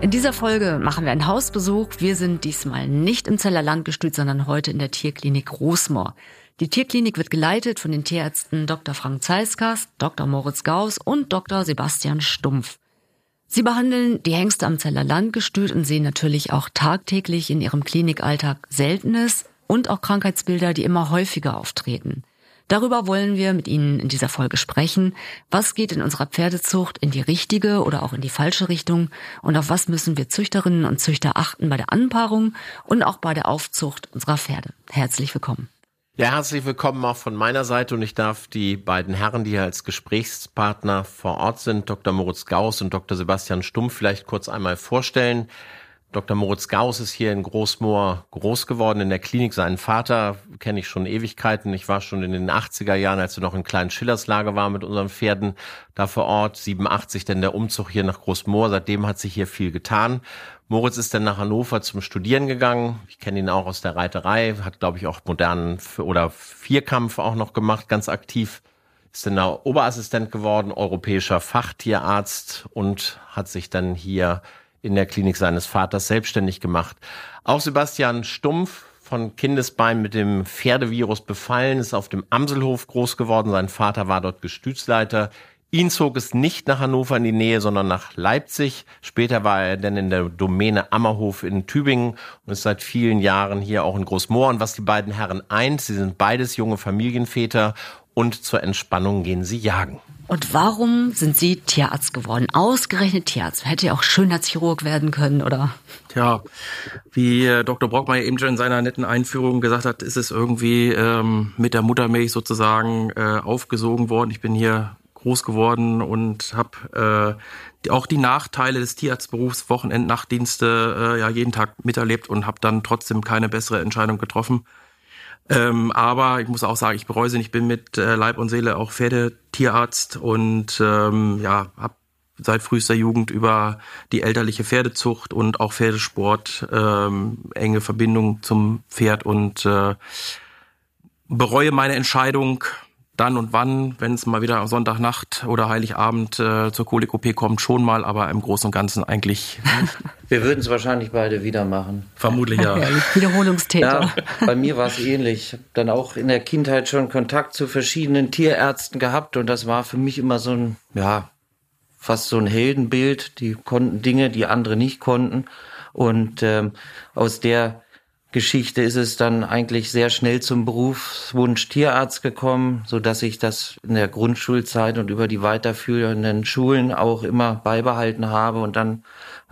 In dieser Folge machen wir einen Hausbesuch. Wir sind diesmal nicht im Zeller Landgestüt, sondern heute in der Tierklinik Roßmoor. Die Tierklinik wird geleitet von den Tierärzten Dr. Frank Zeiskas, Dr. Moritz Gauss und Dr. Sebastian Stumpf. Sie behandeln die Hengste am Zeller Landgestüt und sehen natürlich auch tagtäglich in ihrem Klinikalltag Seltenes und auch Krankheitsbilder, die immer häufiger auftreten. Darüber wollen wir mit Ihnen in dieser Folge sprechen. Was geht in unserer Pferdezucht in die richtige oder auch in die falsche Richtung? Und auf was müssen wir Züchterinnen und Züchter achten bei der Anpaarung und auch bei der Aufzucht unserer Pferde? Herzlich willkommen. Ja, herzlich willkommen auch von meiner Seite und ich darf die beiden Herren, die hier als Gesprächspartner vor Ort sind, Dr. Moritz Gauss und Dr. Sebastian Stumpf, vielleicht kurz einmal vorstellen. Dr. Moritz Gauss ist hier in Großmoor groß geworden in der Klinik. Seinen Vater kenne ich schon Ewigkeiten. Ich war schon in den 80er Jahren, als wir noch in kleinen Schillerslager waren mit unseren Pferden, da vor Ort. 87 denn der Umzug hier nach Großmoor. Seitdem hat sich hier viel getan. Moritz ist dann nach Hannover zum Studieren gegangen. Ich kenne ihn auch aus der Reiterei, hat glaube ich auch modernen oder Vierkampf auch noch gemacht, ganz aktiv. Ist dann Oberassistent geworden, europäischer Fachtierarzt und hat sich dann hier in der Klinik seines Vaters selbstständig gemacht. Auch Sebastian Stumpf von Kindesbein mit dem Pferdevirus befallen, ist auf dem Amselhof groß geworden. Sein Vater war dort Gestütsleiter. Ihn zog es nicht nach Hannover in die Nähe, sondern nach Leipzig. Später war er dann in der Domäne Ammerhof in Tübingen und ist seit vielen Jahren hier auch in Großmoor. Und was die beiden Herren eint, sie sind beides junge Familienväter und zur Entspannung gehen sie jagen. Und warum sind Sie Tierarzt geworden? Ausgerechnet Tierarzt. Hätte ja auch Schönheitschirurg werden können, oder? Tja, wie äh, Dr. Brockmeier eben schon in seiner netten Einführung gesagt hat, ist es irgendwie ähm, mit der Muttermilch sozusagen äh, aufgesogen worden. Ich bin hier groß geworden und habe äh, auch die Nachteile des Tierarztberufs, Wochenend, Nachtdienste, äh, ja jeden Tag miterlebt und habe dann trotzdem keine bessere Entscheidung getroffen. Ähm, aber ich muss auch sagen, ich bereue sie nicht. Ich bin mit äh, Leib und Seele auch Pferdetierarzt und ähm, ja, habe seit frühester Jugend über die elterliche Pferdezucht und auch Pferdesport ähm, enge Verbindung zum Pferd und äh, bereue meine Entscheidung, dann und wann, wenn es mal wieder Sonntagnacht oder Heiligabend äh, zur Kolik-OP kommt, schon mal, aber im Großen und Ganzen eigentlich nicht. Wir würden es wahrscheinlich beide wieder machen. Vermutlich ja. Wiederholungstäter. Ja, bei mir war es ähnlich. Ich habe dann auch in der Kindheit schon Kontakt zu verschiedenen Tierärzten gehabt und das war für mich immer so ein, ja, fast so ein Heldenbild. Die konnten Dinge, die andere nicht konnten. Und ähm, aus der Geschichte ist es dann eigentlich sehr schnell zum Berufswunsch Tierarzt gekommen, so dass ich das in der Grundschulzeit und über die weiterführenden Schulen auch immer beibehalten habe und dann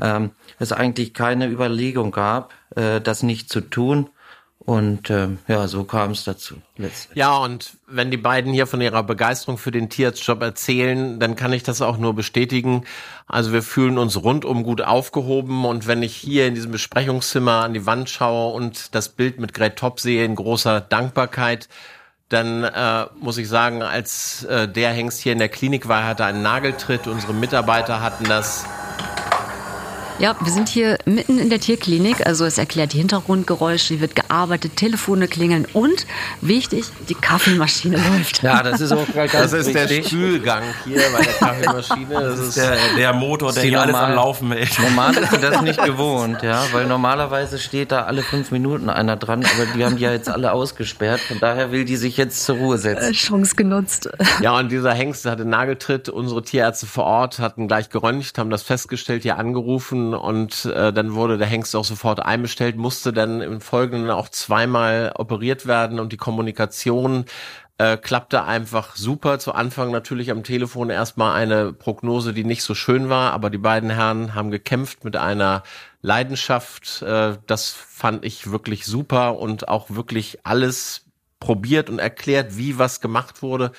ähm, es eigentlich keine Überlegung gab, äh, das nicht zu tun. Und ähm, ja, so kam es dazu. Letztlich. Ja, und wenn die beiden hier von ihrer Begeisterung für den Tierarztjob erzählen, dann kann ich das auch nur bestätigen. Also wir fühlen uns rundum gut aufgehoben und wenn ich hier in diesem Besprechungszimmer an die Wand schaue und das Bild mit Gret Top sehe in großer Dankbarkeit, dann äh, muss ich sagen, als äh, der Hengst hier in der Klinik war, hatte einen Nageltritt. Unsere Mitarbeiter hatten das ja, wir sind hier mitten in der Tierklinik. Also es erklärt die Hintergrundgeräusche, hier wird gearbeitet, Telefone klingeln und wichtig, die Kaffeemaschine läuft. Ja, das ist auch ganz Das ist wichtig. der Spülgang hier bei der Kaffeemaschine. Das, ist der, der Motor, der hier alles am Laufen hält. Normal ist sie das nicht gewohnt, ja, weil normalerweise steht da alle fünf Minuten einer dran, aber die haben die ja jetzt alle ausgesperrt. Von daher will die sich jetzt zur Ruhe setzen. Äh, Chance genutzt. Ja, und dieser Hengst hatte Nageltritt. Unsere Tierärzte vor Ort hatten gleich geröntgt, haben das festgestellt, hier angerufen und äh, dann wurde der Hengst auch sofort einbestellt, musste dann im Folgenden auch zweimal operiert werden und die Kommunikation äh, klappte einfach super. Zu Anfang natürlich am Telefon erstmal eine Prognose, die nicht so schön war, aber die beiden Herren haben gekämpft mit einer Leidenschaft. Äh, das fand ich wirklich super und auch wirklich alles probiert und erklärt, wie was gemacht wurde.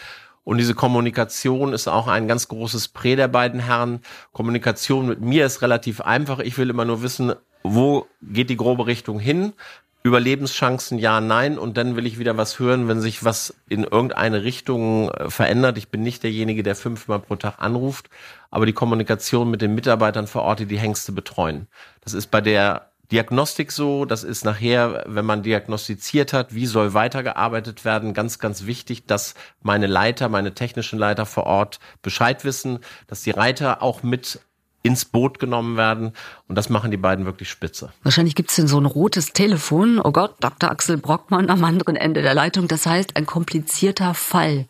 Und diese Kommunikation ist auch ein ganz großes Prä der beiden Herren. Kommunikation mit mir ist relativ einfach. Ich will immer nur wissen, wo geht die grobe Richtung hin? Überlebenschancen ja, nein und dann will ich wieder was hören, wenn sich was in irgendeine Richtung äh, verändert. Ich bin nicht derjenige, der fünfmal pro Tag anruft, aber die Kommunikation mit den Mitarbeitern vor Ort, die die Hengste betreuen. Das ist bei der Diagnostik so, das ist nachher, wenn man diagnostiziert hat, wie soll weitergearbeitet werden, ganz, ganz wichtig, dass meine Leiter, meine technischen Leiter vor Ort Bescheid wissen, dass die Reiter auch mit ins Boot genommen werden. Und das machen die beiden wirklich spitze. Wahrscheinlich gibt es denn so ein rotes Telefon. Oh Gott, Dr. Axel Brockmann am anderen Ende der Leitung. Das heißt, ein komplizierter Fall.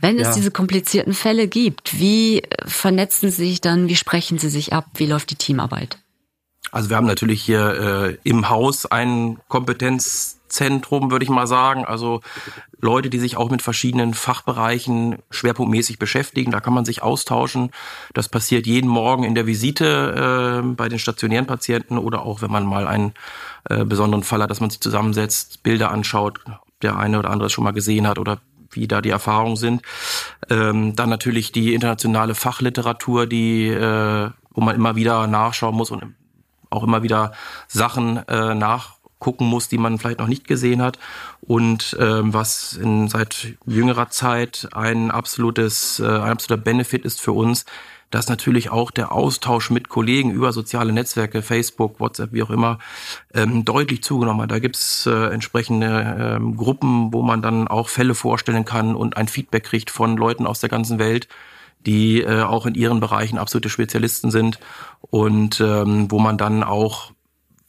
Wenn es diese komplizierten Fälle gibt, wie vernetzen Sie sich dann? Wie sprechen Sie sich ab? Wie läuft die Teamarbeit? Also wir haben natürlich hier äh, im Haus ein Kompetenzzentrum, würde ich mal sagen. Also Leute, die sich auch mit verschiedenen Fachbereichen schwerpunktmäßig beschäftigen. Da kann man sich austauschen. Das passiert jeden Morgen in der Visite äh, bei den stationären Patienten oder auch, wenn man mal einen äh, besonderen Fall hat, dass man sich zusammensetzt, Bilder anschaut, ob der eine oder andere es schon mal gesehen hat oder wie da die Erfahrungen sind. Ähm, dann natürlich die internationale Fachliteratur, die äh, wo man immer wieder nachschauen muss und auch immer wieder Sachen äh, nachgucken muss, die man vielleicht noch nicht gesehen hat. Und ähm, was in, seit jüngerer Zeit ein absolutes, äh, ein absoluter Benefit ist für uns, dass natürlich auch der Austausch mit Kollegen über soziale Netzwerke, Facebook, WhatsApp, wie auch immer, ähm, deutlich zugenommen hat. Da gibt's äh, entsprechende ähm, Gruppen, wo man dann auch Fälle vorstellen kann und ein Feedback kriegt von Leuten aus der ganzen Welt die äh, auch in ihren Bereichen absolute Spezialisten sind und ähm, wo man dann auch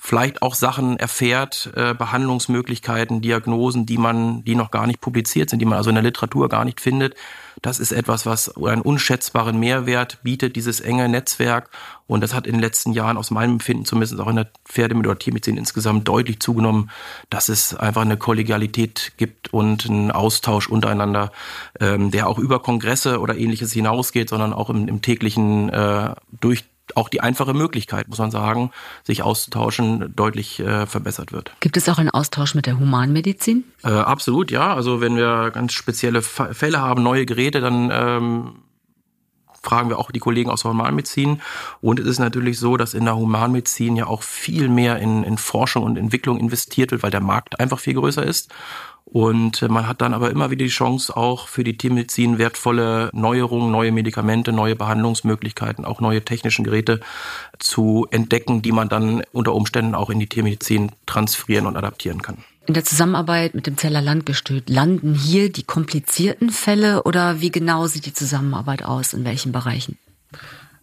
vielleicht auch Sachen erfährt, äh, Behandlungsmöglichkeiten, Diagnosen, die man, die noch gar nicht publiziert sind, die man also in der Literatur gar nicht findet. Das ist etwas, was einen unschätzbaren Mehrwert bietet, dieses enge Netzwerk. Und das hat in den letzten Jahren aus meinem Empfinden, zumindest auch in der Pferde- oder Tiermedizin insgesamt deutlich zugenommen, dass es einfach eine Kollegialität gibt und einen Austausch untereinander, ähm, der auch über Kongresse oder ähnliches hinausgeht, sondern auch im, im täglichen äh, durch auch die einfache Möglichkeit, muss man sagen, sich auszutauschen, deutlich äh, verbessert wird. Gibt es auch einen Austausch mit der Humanmedizin? Äh, absolut, ja. Also wenn wir ganz spezielle Fälle haben, neue Geräte, dann ähm, fragen wir auch die Kollegen aus der Humanmedizin. Und es ist natürlich so, dass in der Humanmedizin ja auch viel mehr in, in Forschung und Entwicklung investiert wird, weil der Markt einfach viel größer ist. Und man hat dann aber immer wieder die Chance, auch für die Tiermedizin wertvolle Neuerungen, neue Medikamente, neue Behandlungsmöglichkeiten, auch neue technischen Geräte zu entdecken, die man dann unter Umständen auch in die Tiermedizin transferieren und adaptieren kann. In der Zusammenarbeit mit dem Zeller Landgestüt landen hier die komplizierten Fälle oder wie genau sieht die Zusammenarbeit aus? In welchen Bereichen?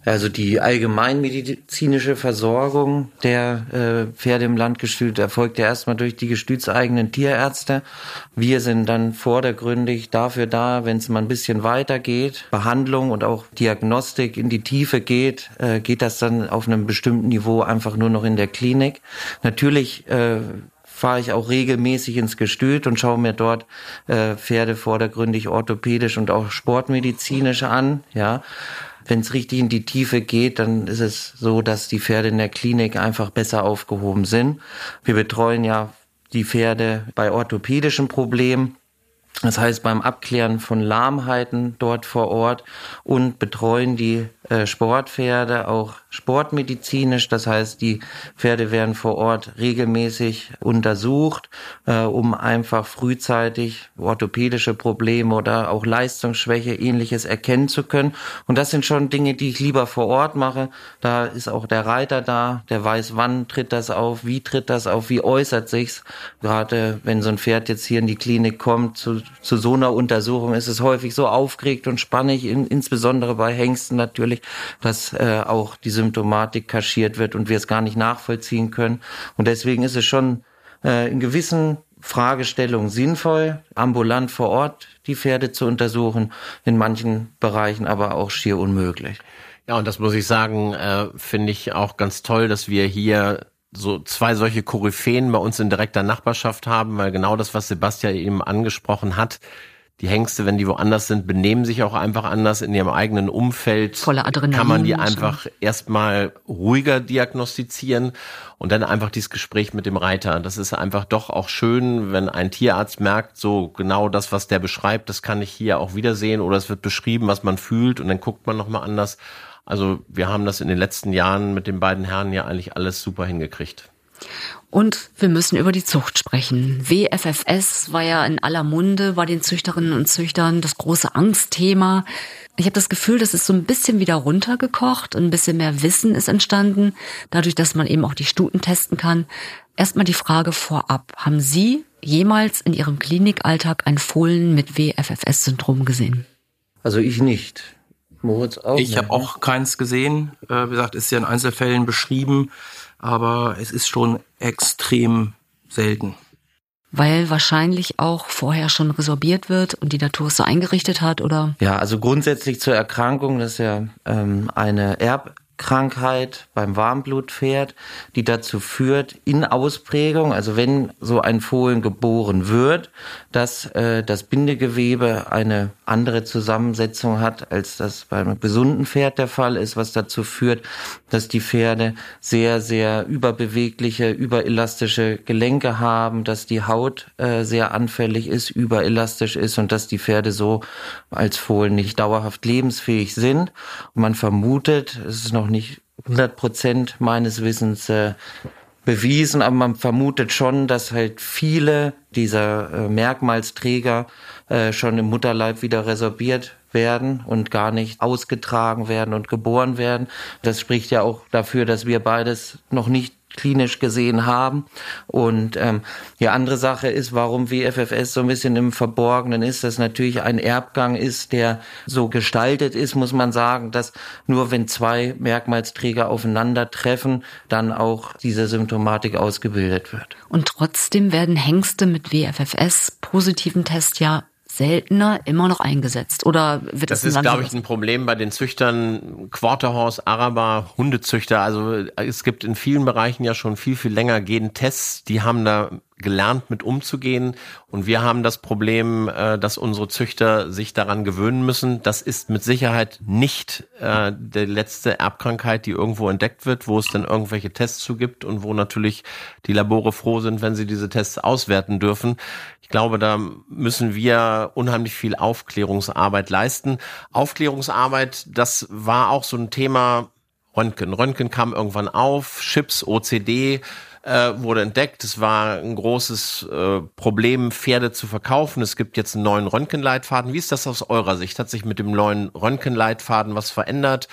Also die allgemeinmedizinische Versorgung der äh, Pferde im Landgestüt erfolgt ja erstmal durch die gestütseigenen Tierärzte. Wir sind dann vordergründig dafür da, wenn es mal ein bisschen weiter geht, Behandlung und auch Diagnostik in die Tiefe geht, äh, geht das dann auf einem bestimmten Niveau einfach nur noch in der Klinik. Natürlich äh, fahre ich auch regelmäßig ins Gestüt und schaue mir dort äh, Pferde vordergründig orthopädisch und auch sportmedizinisch an, ja. Wenn es richtig in die Tiefe geht, dann ist es so, dass die Pferde in der Klinik einfach besser aufgehoben sind. Wir betreuen ja die Pferde bei orthopädischen Problemen. Das heißt, beim Abklären von Lahmheiten dort vor Ort und betreuen die äh, Sportpferde auch sportmedizinisch. Das heißt, die Pferde werden vor Ort regelmäßig untersucht, äh, um einfach frühzeitig orthopädische Probleme oder auch Leistungsschwäche ähnliches erkennen zu können. Und das sind schon Dinge, die ich lieber vor Ort mache. Da ist auch der Reiter da, der weiß, wann tritt das auf, wie tritt das auf, wie äußert sich's. Gerade wenn so ein Pferd jetzt hier in die Klinik kommt, zu, zu so einer Untersuchung ist es häufig so aufgeregt und spannig, in, insbesondere bei Hengsten natürlich dass äh, auch die Symptomatik kaschiert wird und wir es gar nicht nachvollziehen können. Und deswegen ist es schon äh, in gewissen Fragestellungen sinnvoll, ambulant vor Ort die Pferde zu untersuchen, in manchen Bereichen aber auch schier unmöglich. Ja, und das muss ich sagen, äh, finde ich auch ganz toll, dass wir hier so zwei solche Koryphäen bei uns in direkter Nachbarschaft haben, weil genau das, was Sebastian eben angesprochen hat, die Hengste, wenn die woanders sind, benehmen sich auch einfach anders in ihrem eigenen Umfeld. Voller Adrenalin. Kann man die einfach erstmal ruhiger diagnostizieren und dann einfach dieses Gespräch mit dem Reiter. Das ist einfach doch auch schön, wenn ein Tierarzt merkt, so genau das, was der beschreibt, das kann ich hier auch wiedersehen oder es wird beschrieben, was man fühlt und dann guckt man nochmal anders. Also wir haben das in den letzten Jahren mit den beiden Herren ja eigentlich alles super hingekriegt. Und wir müssen über die Zucht sprechen. WFFS war ja in aller Munde bei den Züchterinnen und Züchtern das große Angstthema. Ich habe das Gefühl, das ist so ein bisschen wieder runtergekocht, ein bisschen mehr Wissen ist entstanden, dadurch, dass man eben auch die Stuten testen kann. Erstmal die Frage vorab. Haben Sie jemals in Ihrem Klinikalltag ein Fohlen mit WFFS-Syndrom gesehen? Also ich nicht. Moritz auch. Ich habe ne? auch keins gesehen. Äh, wie gesagt, ist ja in Einzelfällen beschrieben, aber es ist schon extrem selten weil wahrscheinlich auch vorher schon resorbiert wird und die Natur es so eingerichtet hat, oder? Ja, also grundsätzlich zur Erkrankung, das ist ja ähm, eine Erb Krankheit beim Warmblutpferd, die dazu führt, in Ausprägung, also wenn so ein Fohlen geboren wird, dass äh, das Bindegewebe eine andere Zusammensetzung hat, als das beim gesunden Pferd der Fall ist, was dazu führt, dass die Pferde sehr, sehr überbewegliche, überelastische Gelenke haben, dass die Haut äh, sehr anfällig ist, überelastisch ist und dass die Pferde so als Fohlen nicht dauerhaft lebensfähig sind. Und man vermutet, es ist noch noch nicht 100 Prozent meines Wissens äh, bewiesen, aber man vermutet schon, dass halt viele dieser äh, Merkmalsträger äh, schon im Mutterleib wieder resorbiert werden und gar nicht ausgetragen werden und geboren werden. Das spricht ja auch dafür, dass wir beides noch nicht klinisch gesehen haben. Und ähm, die andere Sache ist, warum WFFS so ein bisschen im Verborgenen ist, dass natürlich ein Erbgang ist, der so gestaltet ist, muss man sagen, dass nur wenn zwei Merkmalsträger aufeinandertreffen, dann auch diese Symptomatik ausgebildet wird. Und trotzdem werden Hengste mit WFFS positiven Test ja seltener immer noch eingesetzt? Oder wird das, das ist, glaube ich, ein Problem bei den Züchtern Quarterhorse, Araber, Hundezüchter. Also es gibt in vielen Bereichen ja schon viel, viel länger gehen Tests. Die haben da gelernt, mit umzugehen. Und wir haben das Problem, äh, dass unsere Züchter sich daran gewöhnen müssen. Das ist mit Sicherheit nicht äh, die letzte Erbkrankheit, die irgendwo entdeckt wird, wo es dann irgendwelche Tests zu gibt und wo natürlich die Labore froh sind, wenn sie diese Tests auswerten dürfen. Ich glaube, da müssen wir unheimlich viel Aufklärungsarbeit leisten. Aufklärungsarbeit, das war auch so ein Thema Röntgen. Röntgen kam irgendwann auf, Chips, OCD, äh, wurde entdeckt. Es war ein großes äh, Problem, Pferde zu verkaufen. Es gibt jetzt einen neuen Röntgenleitfaden. Wie ist das aus eurer Sicht? Hat sich mit dem neuen Röntgenleitfaden was verändert?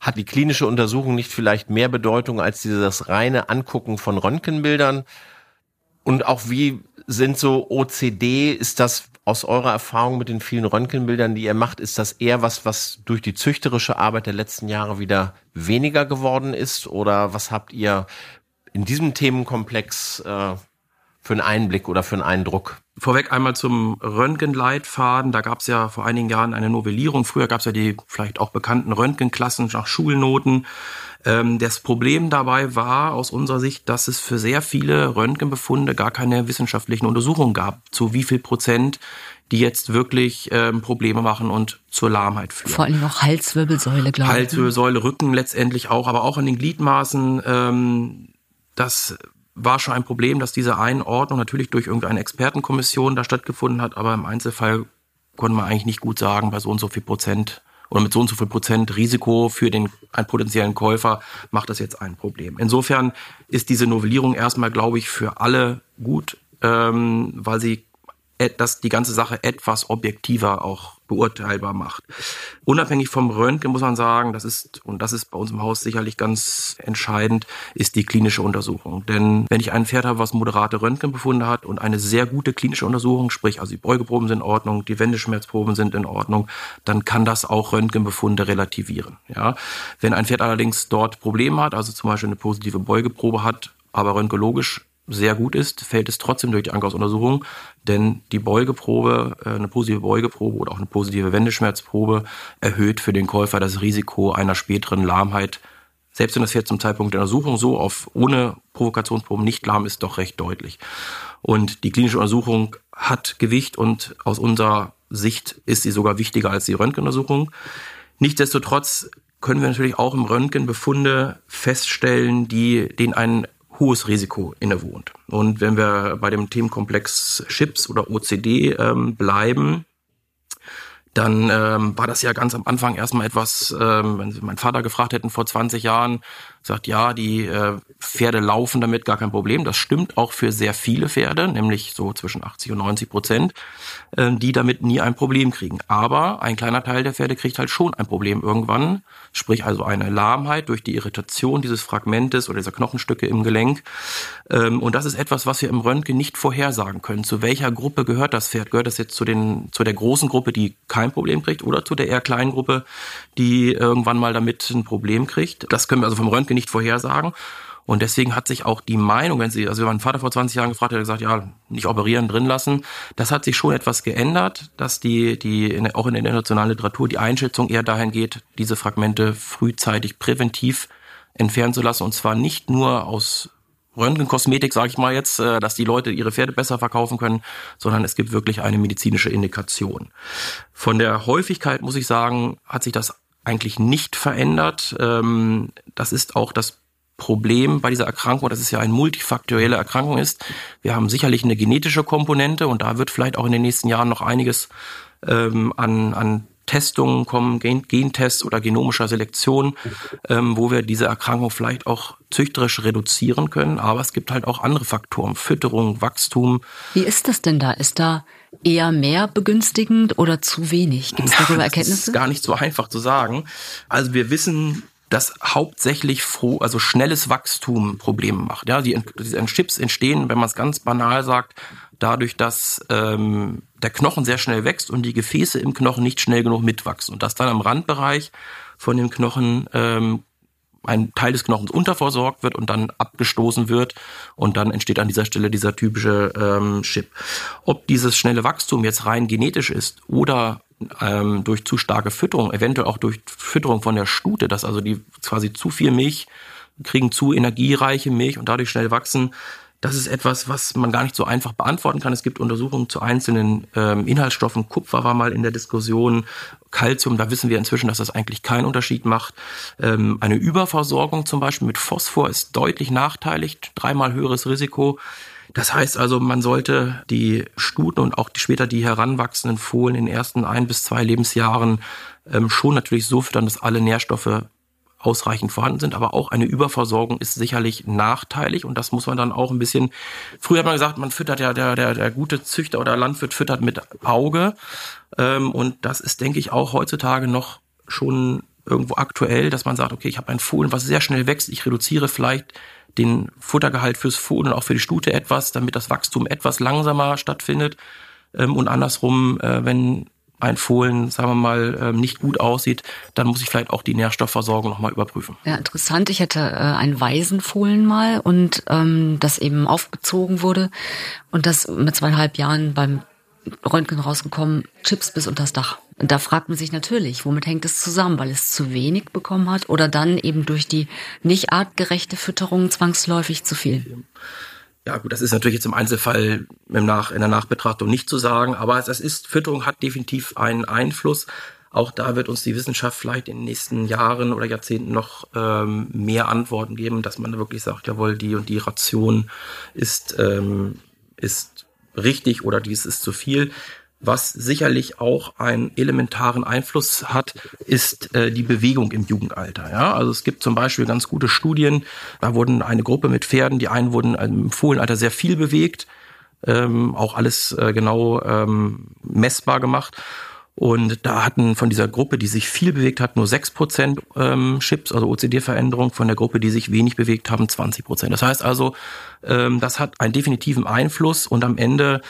Hat die klinische Untersuchung nicht vielleicht mehr Bedeutung als dieses reine Angucken von Röntgenbildern? Und auch wie sind so OCD, ist das aus eurer Erfahrung mit den vielen Röntgenbildern, die ihr macht, ist das eher was, was durch die züchterische Arbeit der letzten Jahre wieder weniger geworden ist? Oder was habt ihr in diesem Themenkomplex äh, für einen Einblick oder für einen Eindruck? Vorweg einmal zum Röntgenleitfaden. Da gab es ja vor einigen Jahren eine Novellierung. Früher gab es ja die vielleicht auch bekannten Röntgenklassen nach Schulnoten. Ähm, das Problem dabei war aus unserer Sicht, dass es für sehr viele Röntgenbefunde gar keine wissenschaftlichen Untersuchungen gab, zu wie viel Prozent die jetzt wirklich ähm, Probleme machen und zur Lahmheit führen. Vor allem noch Halswirbelsäule, glaube ich. Halswirbelsäule, Rücken letztendlich auch, aber auch an den Gliedmaßen. Ähm, das war schon ein Problem, dass diese Einordnung natürlich durch irgendeine Expertenkommission da stattgefunden hat, aber im Einzelfall konnte man eigentlich nicht gut sagen, bei so und so viel Prozent oder mit so und so viel Prozent Risiko für den einen potenziellen Käufer macht das jetzt ein Problem. Insofern ist diese Novellierung erstmal, glaube ich, für alle gut, ähm, weil sie das die ganze Sache etwas objektiver auch beurteilbar macht. Unabhängig vom Röntgen muss man sagen, das ist, und das ist bei uns im Haus sicherlich ganz entscheidend, ist die klinische Untersuchung. Denn wenn ich ein Pferd habe, was moderate Röntgenbefunde hat und eine sehr gute klinische Untersuchung, sprich also die Beugeproben sind in Ordnung, die Wendeschmerzproben sind in Ordnung, dann kann das auch Röntgenbefunde relativieren. Ja? Wenn ein Pferd allerdings dort Probleme hat, also zum Beispiel eine positive Beugeprobe hat, aber röntgologisch sehr gut ist, fällt es trotzdem durch die Angriffsuntersuchung, denn die Beugeprobe, äh, eine positive Beugeprobe oder auch eine positive Wendeschmerzprobe erhöht für den Käufer das Risiko einer späteren Lahmheit. Selbst wenn das jetzt zum Zeitpunkt der Untersuchung so auf ohne Provokationsproben nicht lahm ist, doch recht deutlich. Und die klinische Untersuchung hat Gewicht und aus unserer Sicht ist sie sogar wichtiger als die Röntgenuntersuchung. Nichtsdestotrotz können wir natürlich auch im Röntgen Befunde feststellen, die den einen hohes Risiko innewohnt. Und wenn wir bei dem Themenkomplex Chips oder OCD ähm, bleiben, dann ähm, war das ja ganz am Anfang erstmal etwas, ähm, wenn Sie meinen Vater gefragt hätten vor 20 Jahren, sagt, ja, die äh, Pferde laufen damit, gar kein Problem. Das stimmt auch für sehr viele Pferde, nämlich so zwischen 80 und 90 Prozent, äh, die damit nie ein Problem kriegen. Aber ein kleiner Teil der Pferde kriegt halt schon ein Problem irgendwann, sprich also eine Lahmheit durch die Irritation dieses Fragmentes oder dieser Knochenstücke im Gelenk. Ähm, und das ist etwas, was wir im Röntgen nicht vorhersagen können. Zu welcher Gruppe gehört das Pferd? Gehört das jetzt zu, den, zu der großen Gruppe, die kein Problem kriegt, oder zu der eher kleinen Gruppe, die irgendwann mal damit ein Problem kriegt? Das können wir also vom Röntgen nicht vorhersagen. Und deswegen hat sich auch die Meinung, wenn Sie, also wenn mein Vater vor 20 Jahren gefragt er gesagt, ja, nicht operieren, drin lassen. Das hat sich schon etwas geändert, dass die, die auch in der internationalen Literatur die Einschätzung eher dahin geht, diese Fragmente frühzeitig präventiv entfernen zu lassen. Und zwar nicht nur aus Röntgenkosmetik, sage ich mal jetzt, äh, dass die Leute ihre Pferde besser verkaufen können, sondern es gibt wirklich eine medizinische Indikation. Von der Häufigkeit muss ich sagen, hat sich das eigentlich nicht verändert. Ähm, das ist auch das Problem bei dieser Erkrankung, dass es ja eine multifaktorielle Erkrankung ist. Wir haben sicherlich eine genetische Komponente und da wird vielleicht auch in den nächsten Jahren noch einiges ähm, an, an Testungen kommen, Gen Gentests oder genomischer Selektion, ähm, wo wir diese Erkrankung vielleicht auch züchterisch reduzieren können. Aber es gibt halt auch andere Faktoren, Fütterung, Wachstum. Wie ist das denn da? Ist da eher mehr begünstigend oder zu wenig? Gibt es darüber Erkenntnisse? Das ist gar nicht so einfach zu sagen. Also wir wissen, dass hauptsächlich froh, also schnelles Wachstum Probleme macht. Ja, die, diese Chips entstehen, wenn man es ganz banal sagt, dadurch, dass ähm, der Knochen sehr schnell wächst und die Gefäße im Knochen nicht schnell genug mitwachsen und dass dann am Randbereich von dem Knochen ähm, ein Teil des Knochens unterversorgt wird und dann abgestoßen wird und dann entsteht an dieser Stelle dieser typische ähm, Chip. Ob dieses schnelle Wachstum jetzt rein genetisch ist oder ähm, durch zu starke Fütterung, eventuell auch durch Fütterung von der Stute, dass also die quasi zu viel Milch kriegen, zu energiereiche Milch und dadurch schnell wachsen, das ist etwas, was man gar nicht so einfach beantworten kann. Es gibt Untersuchungen zu einzelnen ähm, Inhaltsstoffen. Kupfer war mal in der Diskussion. Calcium, da wissen wir inzwischen, dass das eigentlich keinen Unterschied macht. Ähm, eine Überversorgung zum Beispiel mit Phosphor ist deutlich nachteilig, dreimal höheres Risiko. Das heißt also, man sollte die Stuten und auch später die heranwachsenden Fohlen in den ersten ein bis zwei Lebensjahren ähm, schon natürlich so füttern, dass alle Nährstoffe ausreichend vorhanden sind, aber auch eine Überversorgung ist sicherlich nachteilig und das muss man dann auch ein bisschen. Früher hat man gesagt, man füttert ja der der der gute Züchter oder Landwirt füttert mit Auge ähm, und das ist, denke ich, auch heutzutage noch schon irgendwo aktuell, dass man sagt, okay, ich habe ein Fohlen, was sehr schnell wächst, ich reduziere vielleicht den Futtergehalt fürs Fohlen und auch für die Stute etwas, damit das Wachstum etwas langsamer stattfindet. Ähm, und andersrum, äh, wenn ein Fohlen, sagen wir mal, ähm, nicht gut aussieht, dann muss ich vielleicht auch die Nährstoffversorgung nochmal überprüfen. Ja, interessant. Ich hatte äh, ein Waisenfohlen mal und ähm, das eben aufgezogen wurde und das mit zweieinhalb Jahren beim Röntgen rausgekommen, Chips bis unters Dach. Und da fragt man sich natürlich, womit hängt es zusammen, weil es zu wenig bekommen hat oder dann eben durch die nicht artgerechte Fütterung zwangsläufig zu viel. Ja, gut, das ist natürlich jetzt im Einzelfall im Nach, in der Nachbetrachtung nicht zu sagen, aber das ist, Fütterung hat definitiv einen Einfluss. Auch da wird uns die Wissenschaft vielleicht in den nächsten Jahren oder Jahrzehnten noch ähm, mehr Antworten geben, dass man wirklich sagt, jawohl, die und die Ration ist, ähm, ist richtig oder dies ist zu viel. Was sicherlich auch einen elementaren Einfluss hat, ist äh, die Bewegung im Jugendalter. Ja? Also es gibt zum Beispiel ganz gute Studien, da wurden eine Gruppe mit Pferden, die einen wurden im Fohlenalter sehr viel bewegt, ähm, auch alles äh, genau ähm, messbar gemacht. Und da hatten von dieser Gruppe, die sich viel bewegt hat, nur 6% ähm, Chips, also OCD-Veränderung, von der Gruppe, die sich wenig bewegt haben, 20%. Das heißt also, ähm, das hat einen definitiven Einfluss und am Ende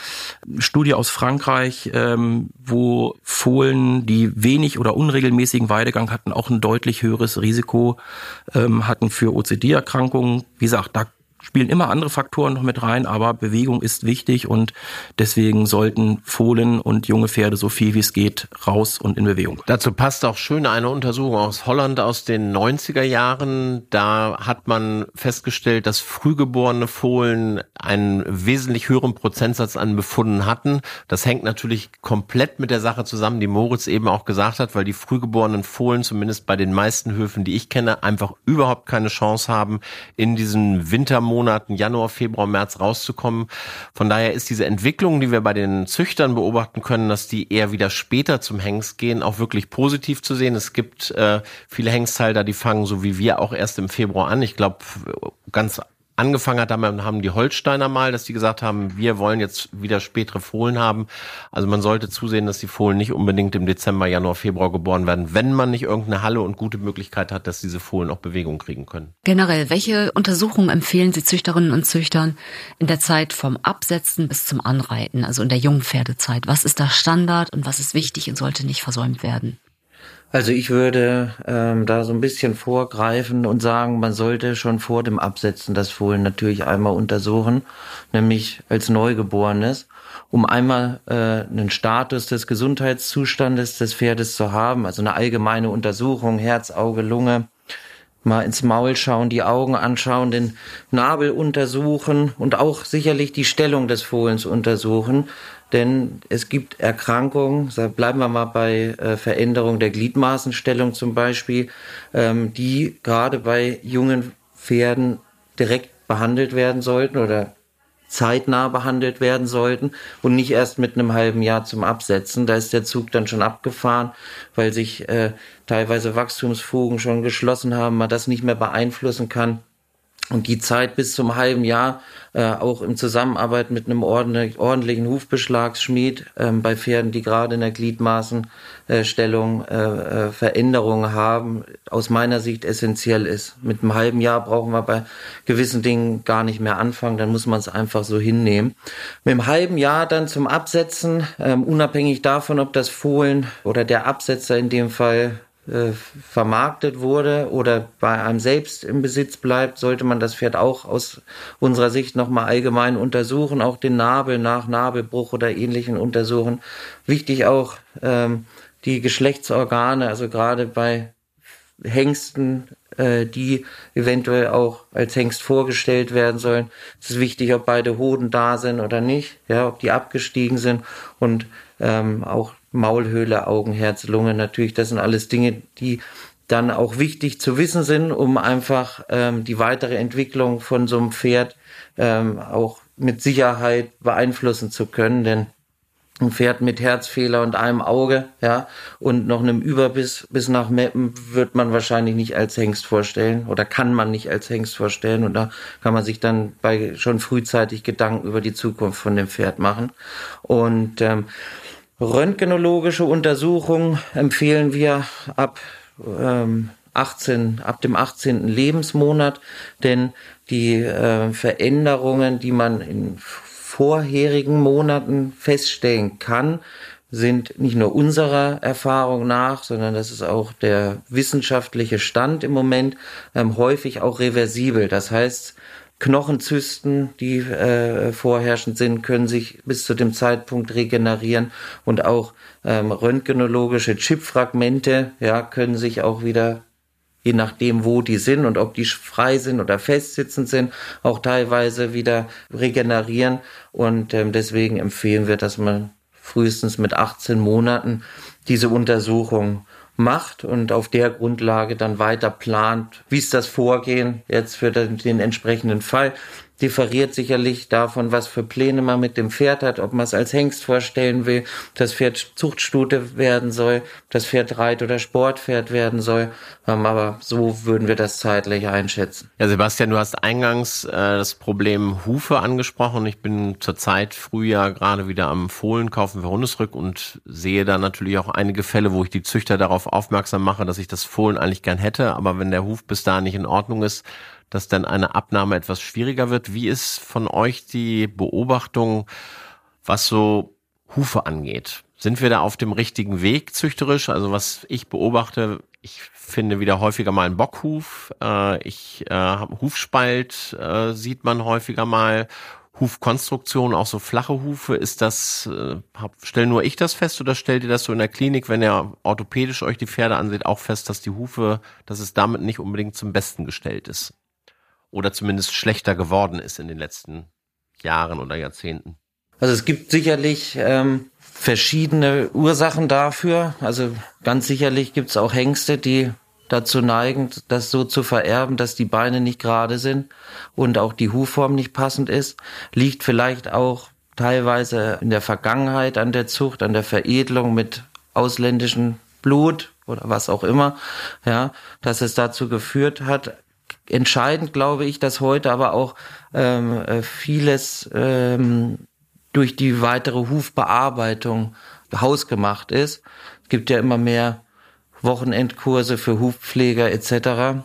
Studie aus Frankreich, ähm, wo Fohlen, die wenig oder unregelmäßigen Weidegang hatten, auch ein deutlich höheres Risiko ähm, hatten für OCD-Erkrankungen. Wie gesagt, da spielen immer andere Faktoren noch mit rein, aber Bewegung ist wichtig und deswegen sollten Fohlen und junge Pferde so viel wie es geht raus und in Bewegung. Dazu passt auch schön eine Untersuchung aus Holland aus den 90er Jahren. Da hat man festgestellt, dass frühgeborene Fohlen einen wesentlich höheren Prozentsatz an Befunden hatten. Das hängt natürlich komplett mit der Sache zusammen, die Moritz eben auch gesagt hat, weil die frühgeborenen Fohlen zumindest bei den meisten Höfen, die ich kenne, einfach überhaupt keine Chance haben, in diesen Wintermonaten Monaten Januar, Februar, März rauszukommen. Von daher ist diese Entwicklung, die wir bei den Züchtern beobachten können, dass die eher wieder später zum Hengst gehen, auch wirklich positiv zu sehen. Es gibt äh, viele Hengsthalter, die fangen so wie wir auch erst im Februar an. Ich glaube, ganz angefangen hat, damit haben die Holsteiner mal, dass die gesagt haben, wir wollen jetzt wieder spätere Fohlen haben. Also man sollte zusehen, dass die Fohlen nicht unbedingt im Dezember, Januar, Februar geboren werden, wenn man nicht irgendeine Halle und gute Möglichkeit hat, dass diese Fohlen auch Bewegung kriegen können. Generell, welche Untersuchungen empfehlen Sie Züchterinnen und Züchtern in der Zeit vom Absetzen bis zum Anreiten, also in der Jungpferdezeit? Was ist da Standard und was ist wichtig und sollte nicht versäumt werden? Also ich würde ähm, da so ein bisschen vorgreifen und sagen, man sollte schon vor dem Absetzen das Fohlen natürlich einmal untersuchen, nämlich als Neugeborenes, um einmal äh, einen Status des Gesundheitszustandes des Pferdes zu haben, also eine allgemeine Untersuchung, Herz, Auge, Lunge, mal ins Maul schauen, die Augen anschauen, den Nabel untersuchen und auch sicherlich die Stellung des Fohlens untersuchen, denn es gibt Erkrankungen, bleiben wir mal bei äh, Veränderung der Gliedmaßenstellung zum Beispiel, ähm, die gerade bei jungen Pferden direkt behandelt werden sollten oder zeitnah behandelt werden sollten und nicht erst mit einem halben Jahr zum Absetzen. Da ist der Zug dann schon abgefahren, weil sich äh, teilweise Wachstumsfugen schon geschlossen haben, man das nicht mehr beeinflussen kann. Und die Zeit bis zum halben Jahr äh, auch in Zusammenarbeit mit einem ordentlichen Hufbeschlagsschmied ähm, bei Pferden, die gerade in der Gliedmaßenstellung äh, äh, Veränderungen haben, aus meiner Sicht essentiell ist. Mit einem halben Jahr brauchen wir bei gewissen Dingen gar nicht mehr anfangen, dann muss man es einfach so hinnehmen. Mit einem halben Jahr dann zum Absetzen, ähm, unabhängig davon, ob das Fohlen oder der Absetzer in dem Fall äh, vermarktet wurde oder bei einem selbst im Besitz bleibt, sollte man das Pferd auch aus unserer Sicht nochmal allgemein untersuchen, auch den Nabel nach Nabelbruch oder ähnlichen untersuchen. Wichtig auch ähm, die Geschlechtsorgane, also gerade bei Hengsten, äh, die eventuell auch als Hengst vorgestellt werden sollen. Es ist wichtig, ob beide Hoden da sind oder nicht, ja, ob die abgestiegen sind und ähm, auch Maulhöhle, Augen, Herz, Lunge natürlich. Das sind alles Dinge, die dann auch wichtig zu wissen sind, um einfach ähm, die weitere Entwicklung von so einem Pferd ähm, auch mit Sicherheit beeinflussen zu können. Denn ein Pferd mit Herzfehler und einem Auge, ja, und noch einem Überbiss bis nach Meppen wird man wahrscheinlich nicht als Hengst vorstellen oder kann man nicht als Hengst vorstellen und da kann man sich dann bei schon frühzeitig Gedanken über die Zukunft von dem Pferd machen und ähm, Röntgenologische Untersuchung empfehlen wir ab ähm, 18, ab dem 18. Lebensmonat, denn die äh, Veränderungen, die man in vorherigen Monaten feststellen kann, sind nicht nur unserer Erfahrung nach, sondern das ist auch der wissenschaftliche Stand im Moment, ähm, häufig auch reversibel. Das heißt, Knochenzysten, die äh, vorherrschend sind, können sich bis zu dem Zeitpunkt regenerieren und auch ähm, röntgenologische Chipfragmente ja, können sich auch wieder, je nachdem, wo die sind und ob die frei sind oder festsitzend sind, auch teilweise wieder regenerieren. Und ähm, deswegen empfehlen wir, dass man frühestens mit 18 Monaten diese Untersuchung macht und auf der Grundlage dann weiter plant, wie ist das Vorgehen jetzt für den, den entsprechenden Fall differiert sicherlich davon, was für Pläne man mit dem Pferd hat, ob man es als Hengst vorstellen will, das Pferd Zuchtstute werden soll, das Pferd Reit- oder Sportpferd werden soll. Ähm, aber so würden wir das zeitlich einschätzen. Ja, Sebastian, du hast eingangs äh, das Problem Hufe angesprochen. Ich bin zurzeit Frühjahr gerade wieder am Fohlen kaufen für Hundesrück und sehe da natürlich auch einige Fälle, wo ich die Züchter darauf aufmerksam mache, dass ich das Fohlen eigentlich gern hätte, aber wenn der Huf bis da nicht in Ordnung ist, dass dann eine Abnahme etwas schwieriger wird. Wie ist von euch die Beobachtung, was so Hufe angeht? Sind wir da auf dem richtigen Weg züchterisch? Also was ich beobachte, ich finde wieder häufiger mal einen Bockhuf, äh, ich äh, Hufspalt äh, sieht man häufiger mal. Hufkonstruktion, auch so flache Hufe, ist das, äh, stell nur ich das fest oder stellt ihr das so in der Klinik, wenn ihr orthopädisch euch die Pferde ansieht, auch fest, dass die Hufe, dass es damit nicht unbedingt zum Besten gestellt ist? Oder zumindest schlechter geworden ist in den letzten Jahren oder Jahrzehnten? Also es gibt sicherlich ähm, verschiedene Ursachen dafür. Also ganz sicherlich gibt es auch Hengste, die dazu neigen, das so zu vererben, dass die Beine nicht gerade sind und auch die Hufform nicht passend ist. Liegt vielleicht auch teilweise in der Vergangenheit an der Zucht, an der Veredelung mit ausländischem Blut oder was auch immer, ja, dass es dazu geführt hat. Entscheidend glaube ich, dass heute aber auch ähm, äh, vieles ähm, durch die weitere Hufbearbeitung hausgemacht ist. Es gibt ja immer mehr Wochenendkurse für Hufpfleger etc.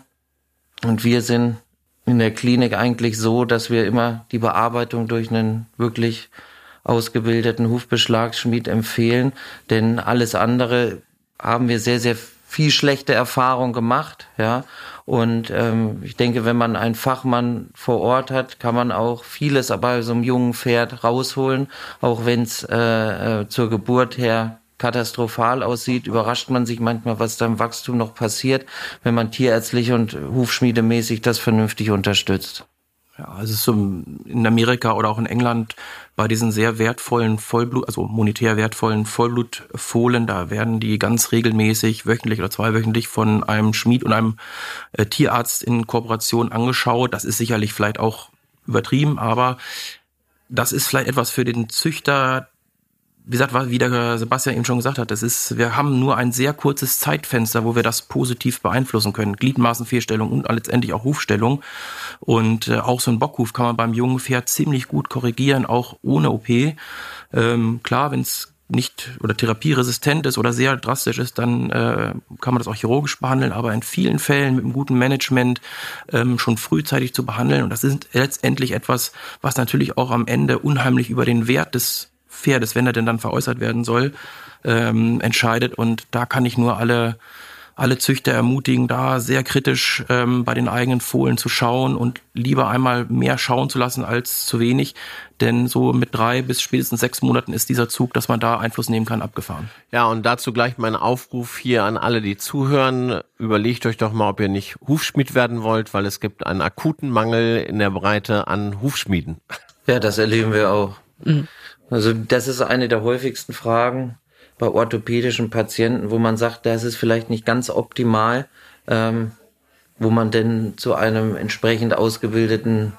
Und wir sind in der Klinik eigentlich so, dass wir immer die Bearbeitung durch einen wirklich ausgebildeten Hufbeschlagsschmied empfehlen, denn alles andere haben wir sehr, sehr viel schlechte Erfahrung gemacht, ja. Und ähm, ich denke, wenn man einen Fachmann vor Ort hat, kann man auch vieles bei so einem jungen Pferd rausholen, auch wenn es äh, äh, zur Geburt her katastrophal aussieht, überrascht man sich manchmal, was da im Wachstum noch passiert, wenn man tierärztlich und hufschmiedemäßig das vernünftig unterstützt. Ja, also so in Amerika oder auch in England bei diesen sehr wertvollen Vollblut, also monetär wertvollen Vollblutfohlen, da werden die ganz regelmäßig wöchentlich oder zweiwöchentlich von einem Schmied und einem äh, Tierarzt in Kooperation angeschaut. Das ist sicherlich vielleicht auch übertrieben, aber das ist vielleicht etwas für den Züchter, wie gesagt, wie der Sebastian eben schon gesagt hat, das ist, wir haben nur ein sehr kurzes Zeitfenster, wo wir das positiv beeinflussen können. Gliedmaßenfehlstellung und letztendlich auch Hufstellung. Und äh, auch so ein Bockhuf kann man beim jungen Pferd ziemlich gut korrigieren, auch ohne OP. Ähm, klar, wenn es nicht oder therapieresistent ist oder sehr drastisch ist, dann äh, kann man das auch chirurgisch behandeln, aber in vielen Fällen mit einem guten Management ähm, schon frühzeitig zu behandeln. Und das ist letztendlich etwas, was natürlich auch am Ende unheimlich über den Wert des Pferdes, wenn er denn dann veräußert werden soll, ähm, entscheidet. Und da kann ich nur alle alle Züchter ermutigen, da sehr kritisch ähm, bei den eigenen Fohlen zu schauen und lieber einmal mehr schauen zu lassen als zu wenig. Denn so mit drei bis spätestens sechs Monaten ist dieser Zug, dass man da Einfluss nehmen kann, abgefahren. Ja, und dazu gleich mein Aufruf hier an alle, die zuhören. Überlegt euch doch mal, ob ihr nicht Hufschmied werden wollt, weil es gibt einen akuten Mangel in der Breite an Hufschmieden. Ja, das erleben wir auch. Mhm. Also das ist eine der häufigsten Fragen bei orthopädischen Patienten, wo man sagt, das ist vielleicht nicht ganz optimal, ähm, wo man denn zu einem entsprechend ausgebildeten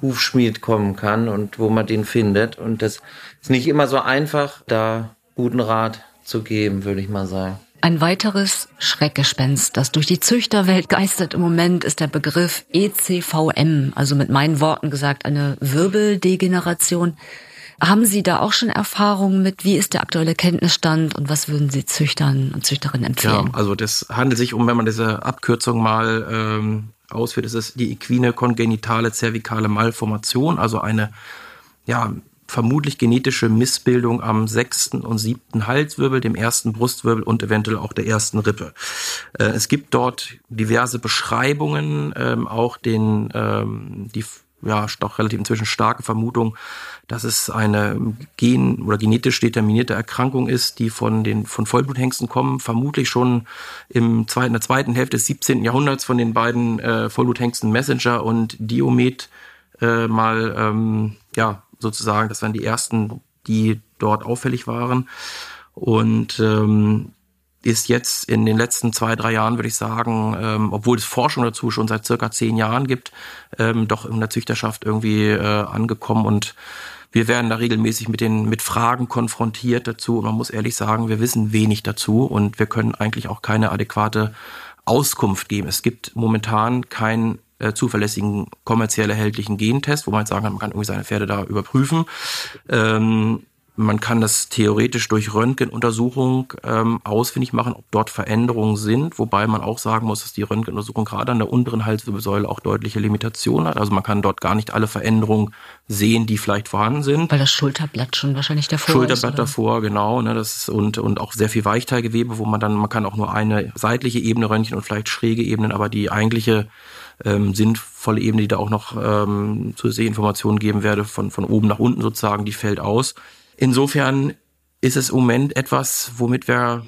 Hufschmied kommen kann und wo man den findet. Und das ist nicht immer so einfach, da guten Rat zu geben, würde ich mal sagen. Ein weiteres Schreckgespenst, das durch die Züchterwelt geistert im Moment, ist der Begriff ECVM, also mit meinen Worten gesagt eine Wirbeldegeneration. Haben Sie da auch schon Erfahrungen mit? Wie ist der aktuelle Kenntnisstand und was würden Sie Züchtern und Züchterinnen empfehlen? Ja, also das handelt sich um, wenn man diese Abkürzung mal ähm, ausführt, ist es die equine kongenitale zervikale Malformation, also eine ja, vermutlich genetische Missbildung am sechsten und siebten Halswirbel, dem ersten Brustwirbel und eventuell auch der ersten Rippe. Äh, es gibt dort diverse Beschreibungen, ähm, auch den ähm, die ja doch relativ inzwischen starke Vermutung, dass es eine gen- oder genetisch determinierte Erkrankung ist, die von den von Vollbluthengsten kommen, vermutlich schon im zweiten, der zweiten Hälfte des 17. Jahrhunderts von den beiden äh, Vollbluthengsten Messenger und Diomed äh, mal ähm, ja sozusagen, das waren die ersten, die dort auffällig waren und ähm, ist jetzt in den letzten zwei, drei Jahren, würde ich sagen, ähm, obwohl es Forschung dazu schon seit circa zehn Jahren gibt, ähm, doch in der Züchterschaft irgendwie äh, angekommen und wir werden da regelmäßig mit den mit Fragen konfrontiert dazu und man muss ehrlich sagen, wir wissen wenig dazu und wir können eigentlich auch keine adäquate Auskunft geben. Es gibt momentan keinen äh, zuverlässigen kommerziell erhältlichen Gentest, wo man jetzt sagen kann, man kann irgendwie seine Pferde da überprüfen. Ähm, man kann das theoretisch durch Röntgenuntersuchung ähm, ausfindig machen, ob dort Veränderungen sind, wobei man auch sagen muss, dass die Röntgenuntersuchung gerade an der unteren Halswirbelsäule auch deutliche Limitationen hat. Also man kann dort gar nicht alle Veränderungen sehen, die vielleicht vorhanden sind. Weil das Schulterblatt schon wahrscheinlich davor Schulterblatt ist, davor, genau. Ne, das und und auch sehr viel Weichteilgewebe, wo man dann man kann auch nur eine seitliche Ebene röntgen und vielleicht schräge Ebenen, aber die eigentliche ähm, sinnvolle Ebene, die da auch noch ähm, zusätzliche Informationen geben werde, von von oben nach unten sozusagen, die fällt aus. Insofern ist es im Moment etwas, womit wir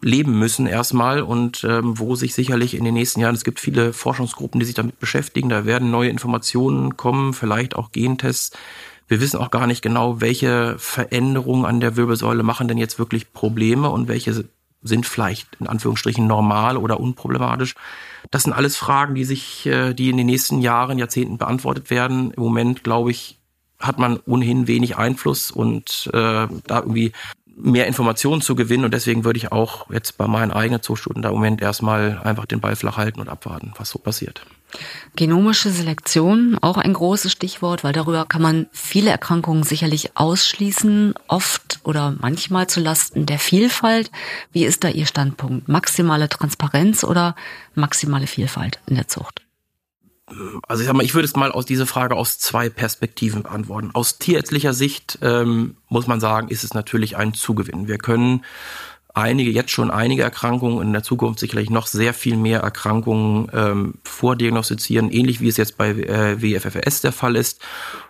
leben müssen erstmal und ähm, wo sich sicherlich in den nächsten Jahren, es gibt viele Forschungsgruppen, die sich damit beschäftigen, da werden neue Informationen kommen, vielleicht auch Gentests. Wir wissen auch gar nicht genau, welche Veränderungen an der Wirbelsäule machen denn jetzt wirklich Probleme und welche sind vielleicht in Anführungsstrichen normal oder unproblematisch. Das sind alles Fragen, die sich, äh, die in den nächsten Jahren, Jahrzehnten beantwortet werden. Im Moment, glaube ich, hat man ohnehin wenig Einfluss und äh, da irgendwie mehr Informationen zu gewinnen. Und deswegen würde ich auch jetzt bei meinen eigenen Zuchtstudien da im Moment erstmal einfach den Ball flach halten und abwarten, was so passiert. Genomische Selektion, auch ein großes Stichwort, weil darüber kann man viele Erkrankungen sicherlich ausschließen, oft oder manchmal zu Lasten der Vielfalt. Wie ist da Ihr Standpunkt? Maximale Transparenz oder maximale Vielfalt in der Zucht? Also ich sag mal, ich würde es mal aus dieser Frage aus zwei Perspektiven beantworten. Aus tierärztlicher Sicht ähm, muss man sagen, ist es natürlich ein Zugewinn. Wir können einige, jetzt schon einige Erkrankungen, in der Zukunft sicherlich noch sehr viel mehr Erkrankungen ähm, vordiagnostizieren, ähnlich wie es jetzt bei äh, WFFS der Fall ist,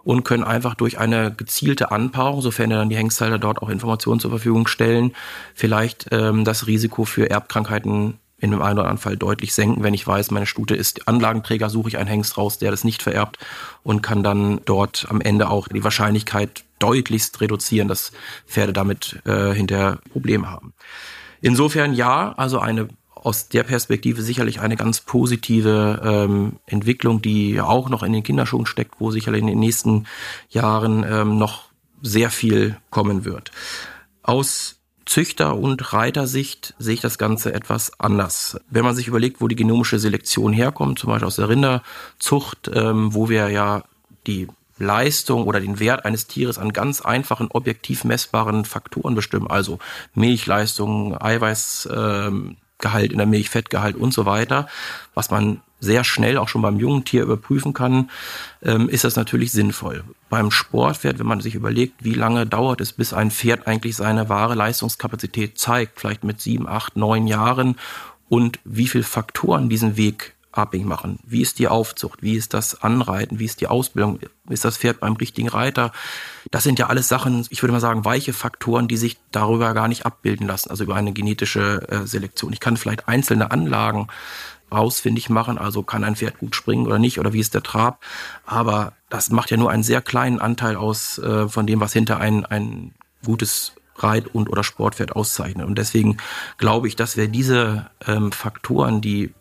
und können einfach durch eine gezielte Anpaarung, sofern dann die Hengsthalter dort auch Informationen zur Verfügung stellen, vielleicht ähm, das Risiko für Erbkrankheiten in dem einen oder anderen Fall deutlich senken. Wenn ich weiß, meine Stute ist Anlagenträger, suche ich einen Hengst raus, der das nicht vererbt und kann dann dort am Ende auch die Wahrscheinlichkeit deutlichst reduzieren, dass Pferde damit äh, hinterher Probleme haben. Insofern ja, also eine aus der Perspektive sicherlich eine ganz positive ähm, Entwicklung, die auch noch in den Kinderschuhen steckt, wo sicherlich in den nächsten Jahren ähm, noch sehr viel kommen wird. Aus Züchter- und Reitersicht sehe ich das Ganze etwas anders. Wenn man sich überlegt, wo die genomische Selektion herkommt, zum Beispiel aus der Rinderzucht, ähm, wo wir ja die Leistung oder den Wert eines Tieres an ganz einfachen, objektiv messbaren Faktoren bestimmen, also Milchleistung, Eiweißgehalt ähm, in der Milch, Fettgehalt und so weiter, was man sehr schnell auch schon beim jungen Tier überprüfen kann, ähm, ist das natürlich sinnvoll. Beim Sportpferd, wenn man sich überlegt, wie lange dauert es, bis ein Pferd eigentlich seine wahre Leistungskapazität zeigt, vielleicht mit sieben, acht, neun Jahren und wie viele Faktoren diesen Weg abhängig machen. Wie ist die Aufzucht? Wie ist das Anreiten? Wie ist die Ausbildung? Ist das Pferd beim richtigen Reiter? Das sind ja alles Sachen, ich würde mal sagen, weiche Faktoren, die sich darüber gar nicht abbilden lassen, also über eine genetische äh, Selektion. Ich kann vielleicht einzelne Anlagen ausfindig machen, also kann ein Pferd gut springen oder nicht oder wie ist der Trab. Aber das macht ja nur einen sehr kleinen Anteil aus äh, von dem, was hinter ein, ein gutes Reit- und oder Sportpferd auszeichnet. Und deswegen glaube ich, dass wir diese ähm, Faktoren, die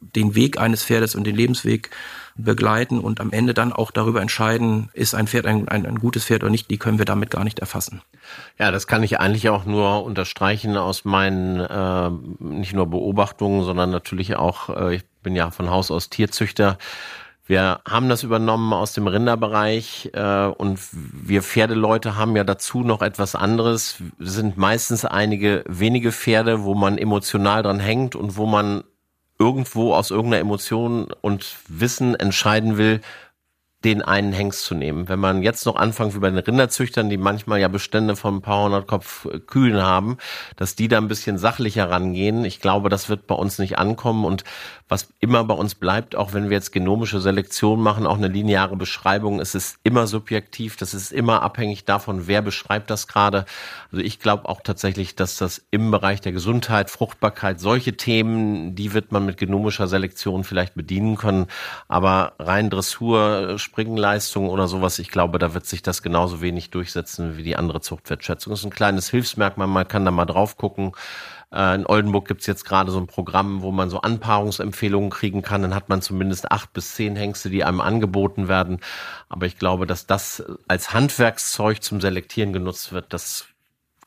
den Weg eines Pferdes und den Lebensweg begleiten und am Ende dann auch darüber entscheiden, ist ein Pferd ein, ein, ein gutes Pferd oder nicht, die können wir damit gar nicht erfassen. Ja, das kann ich eigentlich auch nur unterstreichen aus meinen äh, nicht nur Beobachtungen, sondern natürlich auch, äh, ich bin ja von Haus aus Tierzüchter. Wir haben das übernommen aus dem Rinderbereich äh, und wir Pferdeleute haben ja dazu noch etwas anderes. Es sind meistens einige wenige Pferde, wo man emotional dran hängt und wo man irgendwo aus irgendeiner Emotion und Wissen entscheiden will, den einen Hengst zu nehmen. Wenn man jetzt noch anfängt wie bei den Rinderzüchtern, die manchmal ja Bestände von ein paar hundert Kopf äh, Kühen haben, dass die da ein bisschen sachlicher rangehen. Ich glaube, das wird bei uns nicht ankommen und was immer bei uns bleibt, auch wenn wir jetzt genomische Selektion machen, auch eine lineare Beschreibung, es ist immer subjektiv, das ist immer abhängig davon, wer beschreibt das gerade. Also ich glaube auch tatsächlich, dass das im Bereich der Gesundheit, Fruchtbarkeit, solche Themen, die wird man mit genomischer Selektion vielleicht bedienen können, aber rein Dressur, Springleistung oder sowas, ich glaube, da wird sich das genauso wenig durchsetzen wie die andere Zuchtwertschätzung. Das ist ein kleines Hilfsmerkmal, man kann da mal drauf gucken. Äh, in Oldenburg gibt's jetzt gerade so ein Programm, wo man so Anpaarungsempfehlungen kriegen kann. Dann hat man zumindest acht bis zehn Hengste, die einem angeboten werden. Aber ich glaube, dass das als Handwerkszeug zum Selektieren genutzt wird, das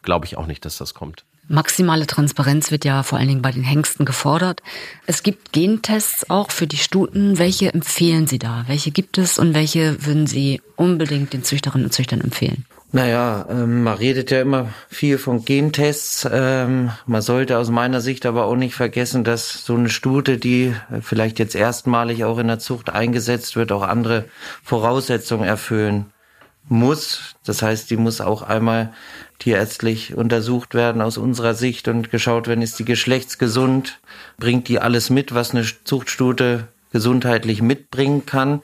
glaube ich auch nicht, dass das kommt. Maximale Transparenz wird ja vor allen Dingen bei den Hengsten gefordert. Es gibt Gentests auch für die Stuten. Welche empfehlen Sie da? Welche gibt es und welche würden Sie unbedingt den Züchterinnen und Züchtern empfehlen? Naja, ähm, man redet ja immer viel von Gentests. Ähm, man sollte aus meiner Sicht aber auch nicht vergessen, dass so eine Stute, die vielleicht jetzt erstmalig auch in der Zucht eingesetzt wird, auch andere Voraussetzungen erfüllen muss. Das heißt, die muss auch einmal tierärztlich untersucht werden aus unserer Sicht und geschaut werden, ist die geschlechtsgesund, bringt die alles mit, was eine Zuchtstute gesundheitlich mitbringen kann.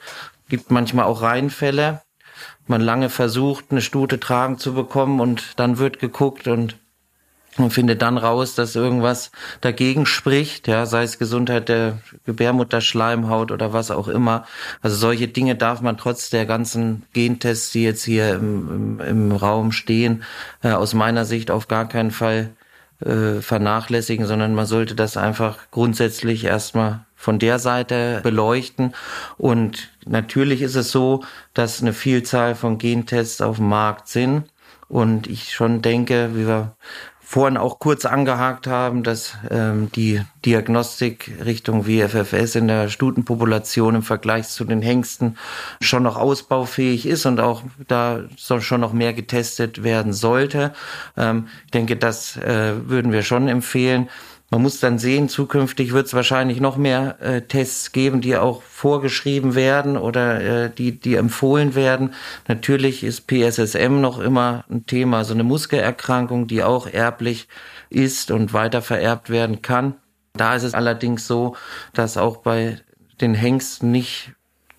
Gibt manchmal auch Reinfälle man lange versucht, eine Stute tragen zu bekommen und dann wird geguckt und man findet dann raus, dass irgendwas dagegen spricht, ja, sei es Gesundheit der Gebärmutterschleimhaut oder was auch immer. Also solche Dinge darf man trotz der ganzen Gentests, die jetzt hier im, im, im Raum stehen, äh, aus meiner Sicht auf gar keinen Fall äh, vernachlässigen, sondern man sollte das einfach grundsätzlich erstmal von der Seite beleuchten. Und natürlich ist es so, dass eine Vielzahl von Gentests auf dem Markt sind. Und ich schon denke, wie wir vorhin auch kurz angehakt haben, dass ähm, die Diagnostik Richtung WFFS in der Stutenpopulation im Vergleich zu den Hengsten schon noch ausbaufähig ist und auch da schon noch mehr getestet werden sollte. Ähm, ich denke, das äh, würden wir schon empfehlen. Man muss dann sehen, zukünftig wird es wahrscheinlich noch mehr äh, Tests geben, die auch vorgeschrieben werden oder äh, die, die empfohlen werden. Natürlich ist PSSM noch immer ein Thema, so eine Muskelerkrankung, die auch erblich ist und weiter vererbt werden kann. Da ist es allerdings so, dass auch bei den Hengsten nicht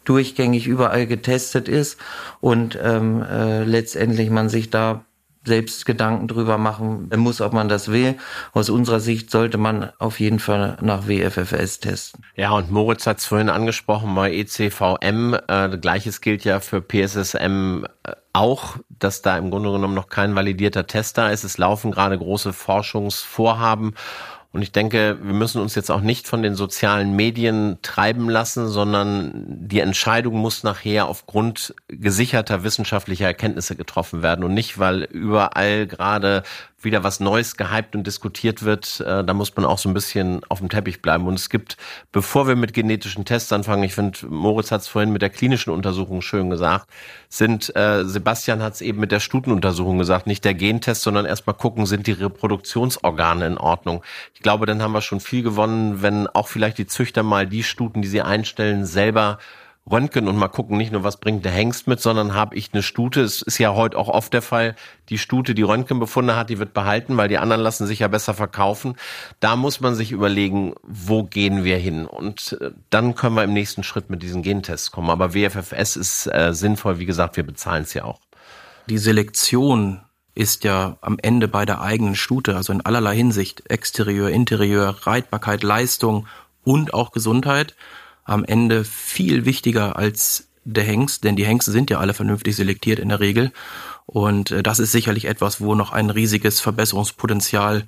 durchgängig überall getestet ist und ähm, äh, letztendlich man sich da selbst Gedanken drüber machen muss, ob man das will. Aus unserer Sicht sollte man auf jeden Fall nach WFFS testen. Ja, und Moritz hat es vorhin angesprochen bei ECVM. Äh, Gleiches gilt ja für PSSM äh, auch, dass da im Grunde genommen noch kein validierter Test da ist. Es laufen gerade große Forschungsvorhaben und ich denke, wir müssen uns jetzt auch nicht von den sozialen Medien treiben lassen, sondern die Entscheidung muss nachher aufgrund gesicherter wissenschaftlicher Erkenntnisse getroffen werden und nicht, weil überall gerade wieder was Neues gehypt und diskutiert wird, äh, da muss man auch so ein bisschen auf dem Teppich bleiben. Und es gibt, bevor wir mit genetischen Tests anfangen, ich finde, Moritz hat es vorhin mit der klinischen Untersuchung schön gesagt, sind, äh, Sebastian hat es eben mit der Stutenuntersuchung gesagt, nicht der Gentest, sondern erstmal gucken, sind die Reproduktionsorgane in Ordnung. Ich glaube, dann haben wir schon viel gewonnen, wenn auch vielleicht die Züchter mal die Stuten, die sie einstellen, selber röntgen und mal gucken, nicht nur, was bringt der Hengst mit, sondern habe ich eine Stute. Es ist ja heute auch oft der Fall, die Stute, die Röntgenbefunde hat, die wird behalten, weil die anderen lassen sich ja besser verkaufen. Da muss man sich überlegen, wo gehen wir hin? Und äh, dann können wir im nächsten Schritt mit diesen Gentests kommen. Aber WFFS ist äh, sinnvoll, wie gesagt, wir bezahlen es ja auch. Die Selektion ist ja am Ende bei der eigenen Stute, also in allerlei Hinsicht, Exterieur, Interieur, Reitbarkeit, Leistung und auch Gesundheit am Ende viel wichtiger als der Hengst, denn die Hengste sind ja alle vernünftig selektiert in der Regel. Und äh, das ist sicherlich etwas, wo noch ein riesiges Verbesserungspotenzial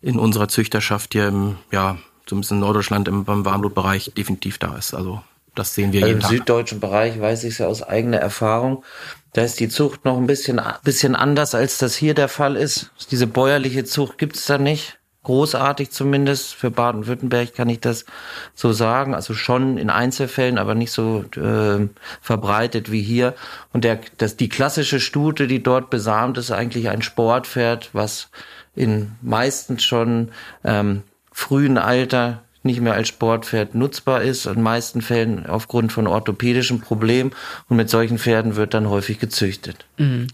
in unserer Züchterschaft hier im, ja, zumindest in Norddeutschland im, im Warmblutbereich definitiv da ist. Also das sehen wir also jeden Im Tag. süddeutschen Bereich weiß ich es ja aus eigener Erfahrung. Da ist die Zucht noch ein bisschen, bisschen anders, als das hier der Fall ist. Diese bäuerliche Zucht gibt's da nicht großartig zumindest. Für Baden-Württemberg kann ich das so sagen. Also schon in Einzelfällen, aber nicht so äh, verbreitet wie hier. Und der, das, die klassische Stute, die dort besamt, ist eigentlich ein Sportpferd, was in meistens schon ähm, frühen Alter nicht mehr als Sportpferd nutzbar ist, in meisten Fällen aufgrund von orthopädischen Problemen. Und mit solchen Pferden wird dann häufig gezüchtet. Mhm.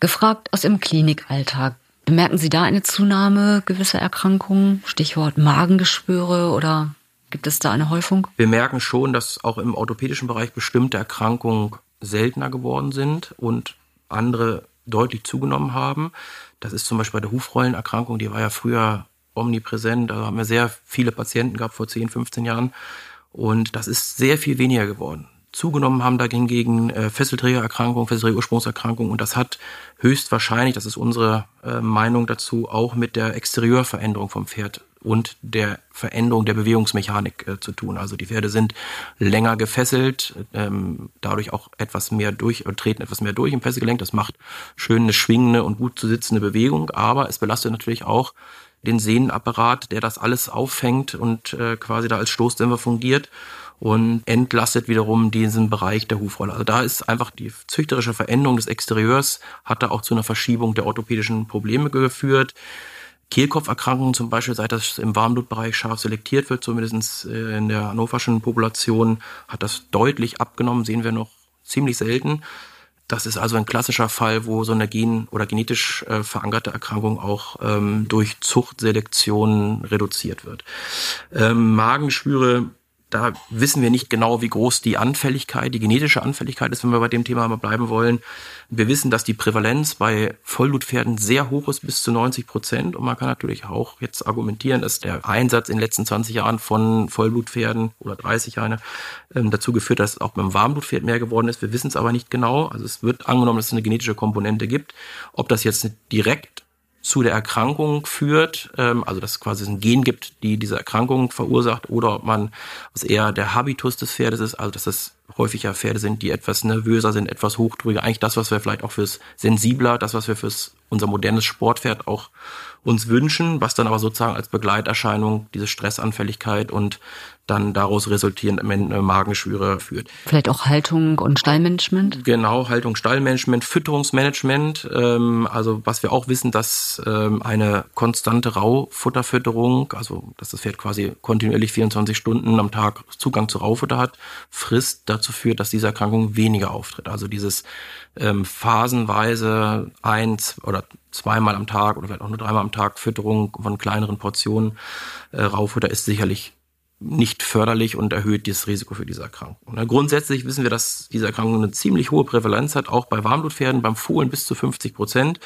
Gefragt aus Ihrem Klinikalltag. Bemerken Sie da eine Zunahme gewisser Erkrankungen? Stichwort Magengeschwüre oder gibt es da eine Häufung? Wir merken schon, dass auch im orthopädischen Bereich bestimmte Erkrankungen seltener geworden sind und andere deutlich zugenommen haben. Das ist zum Beispiel bei der Hufrollenerkrankung, die war ja früher omnipräsent. Da haben wir sehr viele Patienten gehabt vor 10, 15 Jahren. Und das ist sehr viel weniger geworden. Zugenommen haben dagegen äh, Fesselträgererkrankungen, Fesselträgerursprungserkrankungen und das hat höchstwahrscheinlich, das ist unsere äh, Meinung dazu, auch mit der Exterieurveränderung vom Pferd und der Veränderung der Bewegungsmechanik äh, zu tun. Also die Pferde sind länger gefesselt, ähm, dadurch auch etwas mehr durch, und treten etwas mehr durch im Fesselgelenk. Das macht schön eine schwingende und gut zu sitzende Bewegung, aber es belastet natürlich auch den Sehnenapparat, der das alles auffängt und äh, quasi da als Stoßdämpfer fungiert und entlastet wiederum diesen Bereich der Hufrolle. Also da ist einfach die züchterische Veränderung des Exterieurs hat da auch zu einer Verschiebung der orthopädischen Probleme geführt. Kehlkopferkrankungen zum Beispiel, seit das im Warmblutbereich scharf selektiert wird, zumindest äh, in der hannoverschen Population, hat das deutlich abgenommen, sehen wir noch ziemlich selten. Das ist also ein klassischer Fall, wo so eine gen- oder genetisch äh, verankerte Erkrankung auch ähm, durch Zuchtselektion reduziert wird. Ähm, Magenschwüre da wissen wir nicht genau, wie groß die Anfälligkeit, die genetische Anfälligkeit ist, wenn wir bei dem Thema mal bleiben wollen. Wir wissen, dass die Prävalenz bei Vollblutpferden sehr hoch ist, bis zu 90 Prozent. Und man kann natürlich auch jetzt argumentieren, dass der Einsatz in den letzten 20 Jahren von Vollblutpferden oder 30 Jahre ähm, dazu geführt, dass auch beim Warmblutpferd mehr geworden ist. Wir wissen es aber nicht genau. Also es wird angenommen, dass es eine genetische Komponente gibt. Ob das jetzt direkt zu der Erkrankung führt, ähm, also dass es quasi ein Gen gibt, die diese Erkrankung verursacht, oder ob man was eher der Habitus des Pferdes ist, also dass das häufiger Pferde sind, die etwas nervöser sind, etwas hochdrüber. Eigentlich das, was wir vielleicht auch fürs sensibler, das, was wir fürs unser modernes Sportpferd auch uns wünschen, was dann aber sozusagen als Begleiterscheinung diese Stressanfälligkeit und dann daraus resultierend Magenschwüre führt. Vielleicht auch Haltung und Stallmanagement? Genau, Haltung, Stallmanagement, Fütterungsmanagement. Ähm, also was wir auch wissen, dass ähm, eine konstante Rauffutterfütterung, also dass das Pferd quasi kontinuierlich 24 Stunden am Tag Zugang zu Raufutter hat, frisst dazu führt, dass diese Erkrankung weniger auftritt. Also dieses ähm, phasenweise eins oder zweimal am Tag oder vielleicht auch nur dreimal am Tag Fütterung von kleineren Portionen äh, Raufutter ist sicherlich nicht förderlich und erhöht das Risiko für diese Erkrankung. Na, grundsätzlich wissen wir, dass diese Erkrankung eine ziemlich hohe Prävalenz hat, auch bei Warmblutpferden, beim Fohlen bis zu 50 Prozent.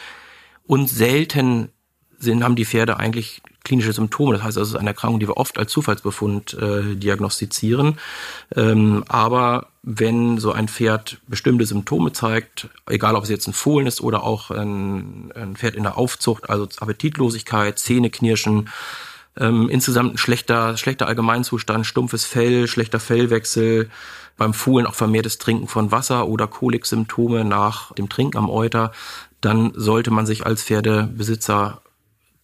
Und selten sind, haben die Pferde eigentlich klinische Symptome. Das heißt, es ist eine Erkrankung, die wir oft als Zufallsbefund äh, diagnostizieren. Ähm, aber wenn so ein Pferd bestimmte Symptome zeigt, egal ob es jetzt ein Fohlen ist oder auch ein, ein Pferd in der Aufzucht, also Appetitlosigkeit, Zähneknirschen, ähm, insgesamt ein schlechter, schlechter Allgemeinzustand, stumpfes Fell, schlechter Fellwechsel, beim Fohlen auch vermehrtes Trinken von Wasser oder Koliksymptome nach dem Trinken am Euter, dann sollte man sich als Pferdebesitzer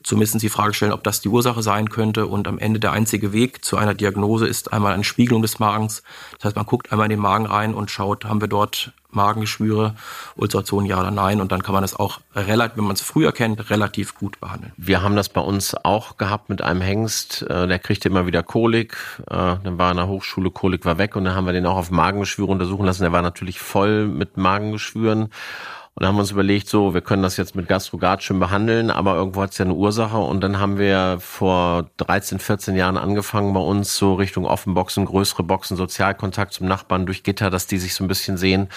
zumindest die Frage stellen, ob das die Ursache sein könnte. Und am Ende der einzige Weg zu einer Diagnose ist einmal eine Spiegelung des Magens. Das heißt, man guckt einmal in den Magen rein und schaut, haben wir dort Magengeschwüre, Ulceration ja oder nein. Und dann kann man das auch relativ, wenn man es früher kennt, relativ gut behandeln. Wir haben das bei uns auch gehabt mit einem Hengst. Äh, der kriegte immer wieder Kolik. Äh, dann war in der Hochschule, Kolik war weg und dann haben wir den auch auf Magengeschwüre untersuchen lassen. Der war natürlich voll mit Magengeschwüren. Und haben wir uns überlegt, so, wir können das jetzt mit Gastrogard schön behandeln, aber irgendwo hat es ja eine Ursache. Und dann haben wir vor 13, 14 Jahren angefangen bei uns so Richtung Offenboxen, größere Boxen, Sozialkontakt zum Nachbarn durch Gitter, dass die sich so ein bisschen sehen.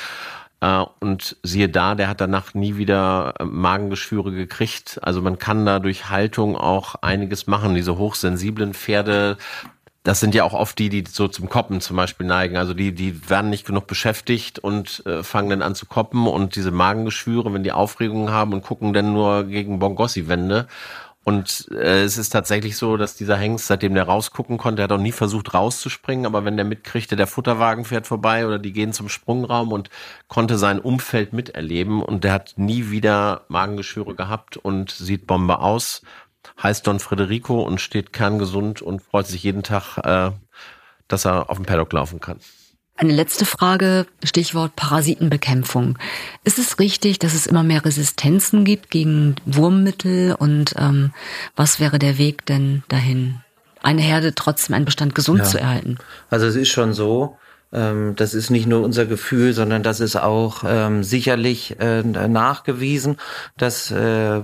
Äh, und siehe da, der hat danach nie wieder äh, Magengeschwüre gekriegt. Also man kann da durch Haltung auch einiges machen. Diese hochsensiblen Pferde, das sind ja auch oft die, die so zum Koppen zum Beispiel neigen. Also die, die werden nicht genug beschäftigt und äh, fangen dann an zu koppen und diese Magengeschwüre, wenn die Aufregungen haben und gucken dann nur gegen Bongossi-Wände. Und äh, es ist tatsächlich so, dass dieser Hengst, seitdem der rausgucken konnte, hat auch nie versucht rauszuspringen, aber wenn der mitkriegte, der Futterwagen fährt vorbei oder die gehen zum Sprungraum und konnte sein Umfeld miterleben und der hat nie wieder Magengeschwüre gehabt und sieht Bombe aus heißt Don Federico und steht kerngesund und freut sich jeden Tag, äh, dass er auf dem Paddock laufen kann. Eine letzte Frage, Stichwort Parasitenbekämpfung. Ist es richtig, dass es immer mehr Resistenzen gibt gegen Wurmmittel und ähm, was wäre der Weg denn dahin, eine Herde trotzdem einen Bestand gesund ja. zu erhalten? Also es ist schon so, ähm, das ist nicht nur unser Gefühl, sondern das ist auch ähm, sicherlich äh, nachgewiesen, dass äh,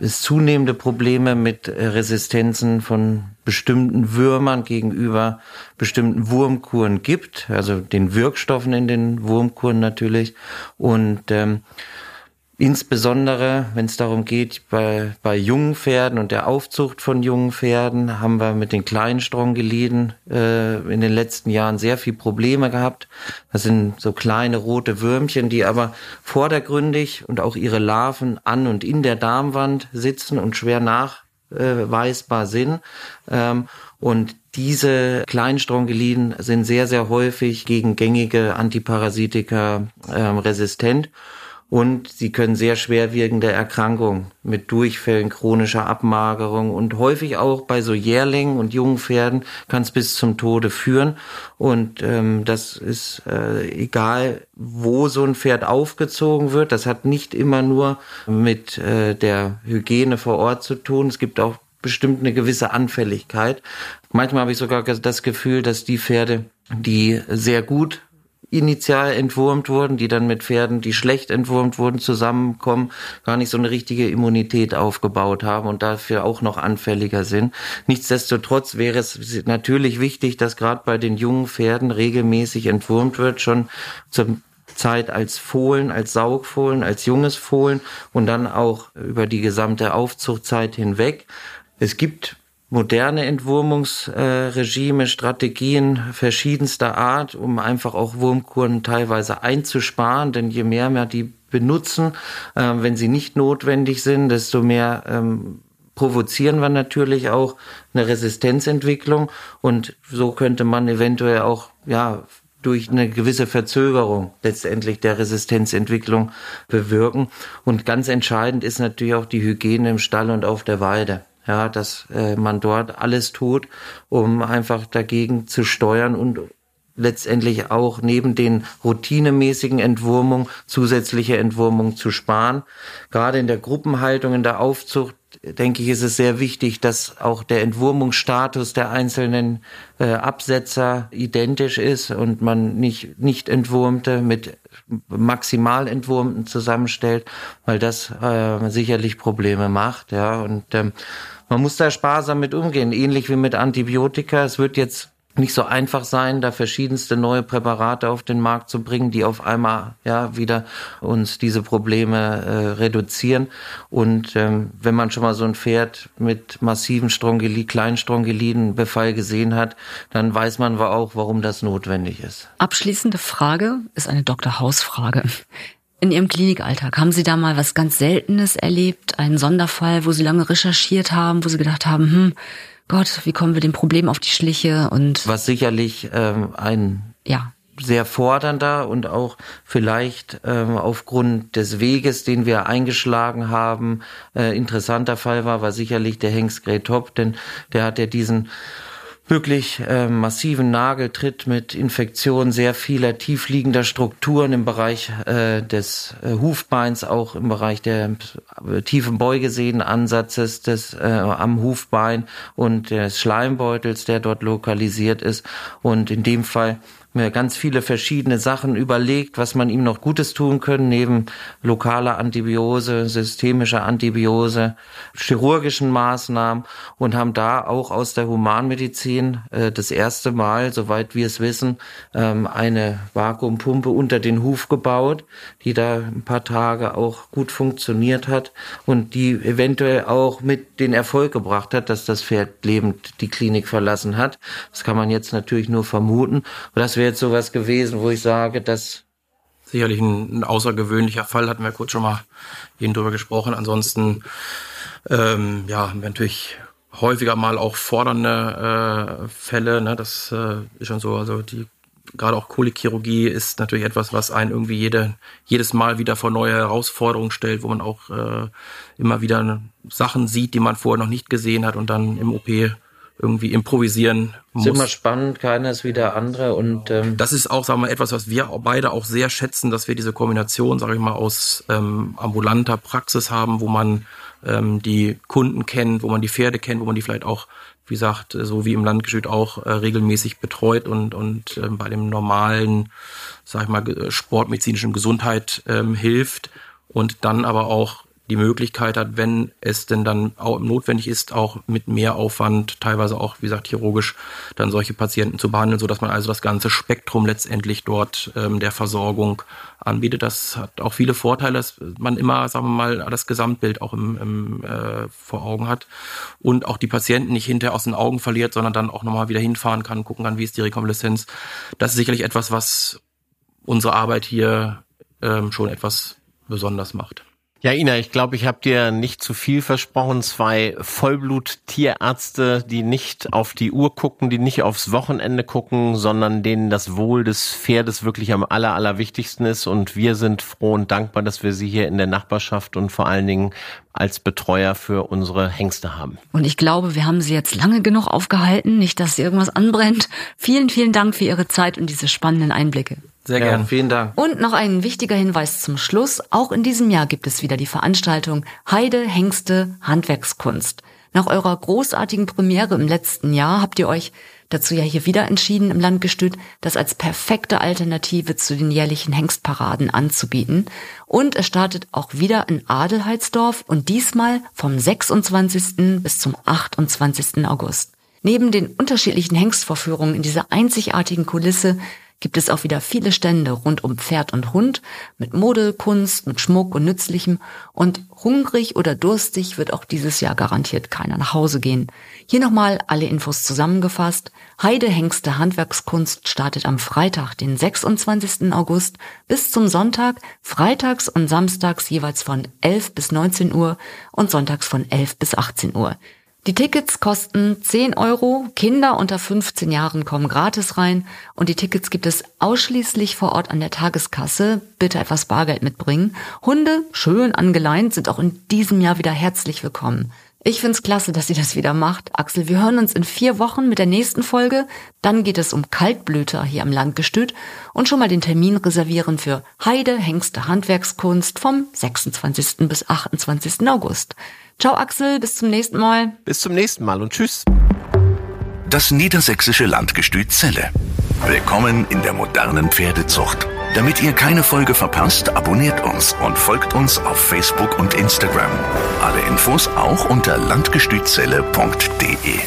es zunehmende Probleme mit äh, Resistenzen von bestimmten Würmern gegenüber bestimmten Wurmkuren gibt, also den Wirkstoffen in den Wurmkuren natürlich. Und ähm, Insbesondere, wenn es darum geht, bei, bei jungen Pferden und der Aufzucht von jungen Pferden, haben wir mit den kleinen Strongeliden äh, in den letzten Jahren sehr viel Probleme gehabt. Das sind so kleine rote Würmchen, die aber vordergründig und auch ihre Larven an und in der Darmwand sitzen und schwer nachweisbar sind. Ähm, und diese kleinen Strongeliden sind sehr, sehr häufig gegen gängige Antiparasitika ähm, resistent und sie können sehr schwerwiegende Erkrankungen mit Durchfällen, chronischer Abmagerung und häufig auch bei so Jährlingen und jungen Pferden kann es bis zum Tode führen. Und ähm, das ist äh, egal, wo so ein Pferd aufgezogen wird. Das hat nicht immer nur mit äh, der Hygiene vor Ort zu tun. Es gibt auch bestimmt eine gewisse Anfälligkeit. Manchmal habe ich sogar das Gefühl, dass die Pferde, die sehr gut initial entwurmt wurden, die dann mit Pferden, die schlecht entwurmt wurden, zusammenkommen, gar nicht so eine richtige Immunität aufgebaut haben und dafür auch noch anfälliger sind. Nichtsdestotrotz wäre es natürlich wichtig, dass gerade bei den jungen Pferden regelmäßig entwurmt wird, schon zum Zeit als Fohlen, als Saugfohlen, als junges Fohlen und dann auch über die gesamte Aufzuchtzeit hinweg. Es gibt moderne Entwurmungsregime, äh, Strategien verschiedenster Art, um einfach auch Wurmkuren teilweise einzusparen. Denn je mehr man die benutzen. Ähm, wenn sie nicht notwendig sind, desto mehr ähm, provozieren wir natürlich auch eine Resistenzentwicklung und so könnte man eventuell auch ja durch eine gewisse Verzögerung letztendlich der Resistenzentwicklung bewirken. Und ganz entscheidend ist natürlich auch die Hygiene im Stall und auf der Weide. Ja, dass äh, man dort alles tut, um einfach dagegen zu steuern und letztendlich auch neben den routinemäßigen Entwurmungen zusätzliche Entwurmungen zu sparen. Gerade in der Gruppenhaltung, in der Aufzucht, denke ich, ist es sehr wichtig, dass auch der Entwurmungsstatus der einzelnen äh, Absetzer identisch ist und man nicht, nicht Entwurmte mit maximal Entwurmten zusammenstellt, weil das äh, sicherlich Probleme macht. Ja, und ähm, man muss da sparsam mit umgehen, ähnlich wie mit Antibiotika. Es wird jetzt nicht so einfach sein, da verschiedenste neue Präparate auf den Markt zu bringen, die auf einmal ja wieder uns diese Probleme äh, reduzieren. Und ähm, wenn man schon mal so ein Pferd mit massiven Strongyli, kleinen Strongylinbefall gesehen hat, dann weiß man auch, warum das notwendig ist. Abschließende Frage ist eine Dr. Haus-Frage. In Ihrem Klinikalltag haben Sie da mal was ganz Seltenes erlebt, einen Sonderfall, wo Sie lange recherchiert haben, wo Sie gedacht haben, hm, Gott, wie kommen wir dem Problem auf die Schliche und was sicherlich ähm, ein ja. sehr fordernder und auch vielleicht ähm, aufgrund des Weges, den wir eingeschlagen haben, äh, interessanter Fall war, war sicherlich der Hengst Grey Top, denn der hat ja diesen wirklich äh, massiven Nageltritt mit Infektionen sehr vieler tiefliegender Strukturen im Bereich äh, des äh, Hufbeins, auch im Bereich der äh, tiefen Beugesehnenansatzes des äh, am Hufbein und des Schleimbeutels, der dort lokalisiert ist. Und in dem Fall mir ganz viele verschiedene Sachen überlegt, was man ihm noch Gutes tun können, neben lokaler Antibiose, systemischer Antibiose, chirurgischen Maßnahmen und haben da auch aus der Humanmedizin äh, das erste Mal, soweit wir es wissen, ähm, eine Vakuumpumpe unter den Huf gebaut, die da ein paar Tage auch gut funktioniert hat und die eventuell auch mit den Erfolg gebracht hat, dass das Pferd lebend die Klinik verlassen hat. Das kann man jetzt natürlich nur vermuten. Und das wäre jetzt sowas gewesen, wo ich sage, dass sicherlich ein, ein, außergewöhnlicher Fall, hatten wir kurz schon mal eben drüber gesprochen. Ansonsten, ähm, ja, wir natürlich häufiger mal auch fordernde äh, Fälle, ne? das äh, ist schon so, also die gerade auch Kolikchirurgie ist natürlich etwas, was einen irgendwie jede, jedes Mal wieder vor neue Herausforderungen stellt, wo man auch äh, immer wieder Sachen sieht, die man vorher noch nicht gesehen hat und dann im OP irgendwie improvisieren muss. Ist immer spannend, keiner ist wie der andere und ähm das ist auch, sagen wir mal, etwas, was wir beide auch sehr schätzen, dass wir diese Kombination, sage ich mal, aus ähm, ambulanter Praxis haben, wo man ähm, die Kunden kennt, wo man die Pferde kennt, wo man die vielleicht auch, wie gesagt, so wie im Landgestüt auch äh, regelmäßig betreut und und ähm, bei dem normalen, sag ich mal, sportmedizinischen Gesundheit ähm, hilft und dann aber auch die Möglichkeit hat, wenn es denn dann auch notwendig ist, auch mit mehr Aufwand, teilweise auch, wie gesagt, chirurgisch, dann solche Patienten zu behandeln, so dass man also das ganze Spektrum letztendlich dort ähm, der Versorgung anbietet. Das hat auch viele Vorteile, dass man immer, sagen wir mal, das Gesamtbild auch im, im, äh, vor Augen hat und auch die Patienten nicht hinterher aus den Augen verliert, sondern dann auch nochmal wieder hinfahren kann, gucken kann, wie ist die Rekonvaleszenz. Das ist sicherlich etwas, was unsere Arbeit hier ähm, schon etwas besonders macht. Ja, Ina, ich glaube, ich habe dir nicht zu viel versprochen. Zwei Vollblut-Tierärzte, die nicht auf die Uhr gucken, die nicht aufs Wochenende gucken, sondern denen das Wohl des Pferdes wirklich am aller, allerwichtigsten ist. Und wir sind froh und dankbar, dass wir sie hier in der Nachbarschaft und vor allen Dingen als Betreuer für unsere Hengste haben. Und ich glaube, wir haben sie jetzt lange genug aufgehalten, nicht, dass sie irgendwas anbrennt. Vielen, vielen Dank für Ihre Zeit und diese spannenden Einblicke. Sehr ja, gern. Vielen Dank. Und noch ein wichtiger Hinweis zum Schluss. Auch in diesem Jahr gibt es wieder die Veranstaltung Heide, Hengste, Handwerkskunst. Nach eurer großartigen Premiere im letzten Jahr habt ihr euch dazu ja hier wieder entschieden, im Landgestüt das als perfekte Alternative zu den jährlichen Hengstparaden anzubieten. Und es startet auch wieder in Adelheidsdorf und diesmal vom 26. bis zum 28. August. Neben den unterschiedlichen Hengstvorführungen in dieser einzigartigen Kulisse gibt es auch wieder viele Stände rund um Pferd und Hund mit Mode, Kunst, mit Schmuck und Nützlichem. Und hungrig oder durstig wird auch dieses Jahr garantiert keiner nach Hause gehen. Hier nochmal alle Infos zusammengefasst. Heide Hengste Handwerkskunst startet am Freitag, den 26. August bis zum Sonntag, freitags und samstags jeweils von 11 bis 19 Uhr und sonntags von 11 bis 18 Uhr. Die Tickets kosten 10 Euro, Kinder unter 15 Jahren kommen gratis rein und die Tickets gibt es ausschließlich vor Ort an der Tageskasse. Bitte etwas Bargeld mitbringen. Hunde, schön angeleint, sind auch in diesem Jahr wieder herzlich willkommen. Ich find's klasse, dass sie das wieder macht. Axel, wir hören uns in vier Wochen mit der nächsten Folge. Dann geht es um Kaltblüter hier am Landgestüt und schon mal den Termin reservieren für Heide, Hengste, Handwerkskunst vom 26. bis 28. August. Ciao Axel, bis zum nächsten Mal. Bis zum nächsten Mal und tschüss. Das niedersächsische Landgestüt Celle. Willkommen in der modernen Pferdezucht. Damit ihr keine Folge verpasst, abonniert uns und folgt uns auf Facebook und Instagram. Alle Infos auch unter landgestützelle.de.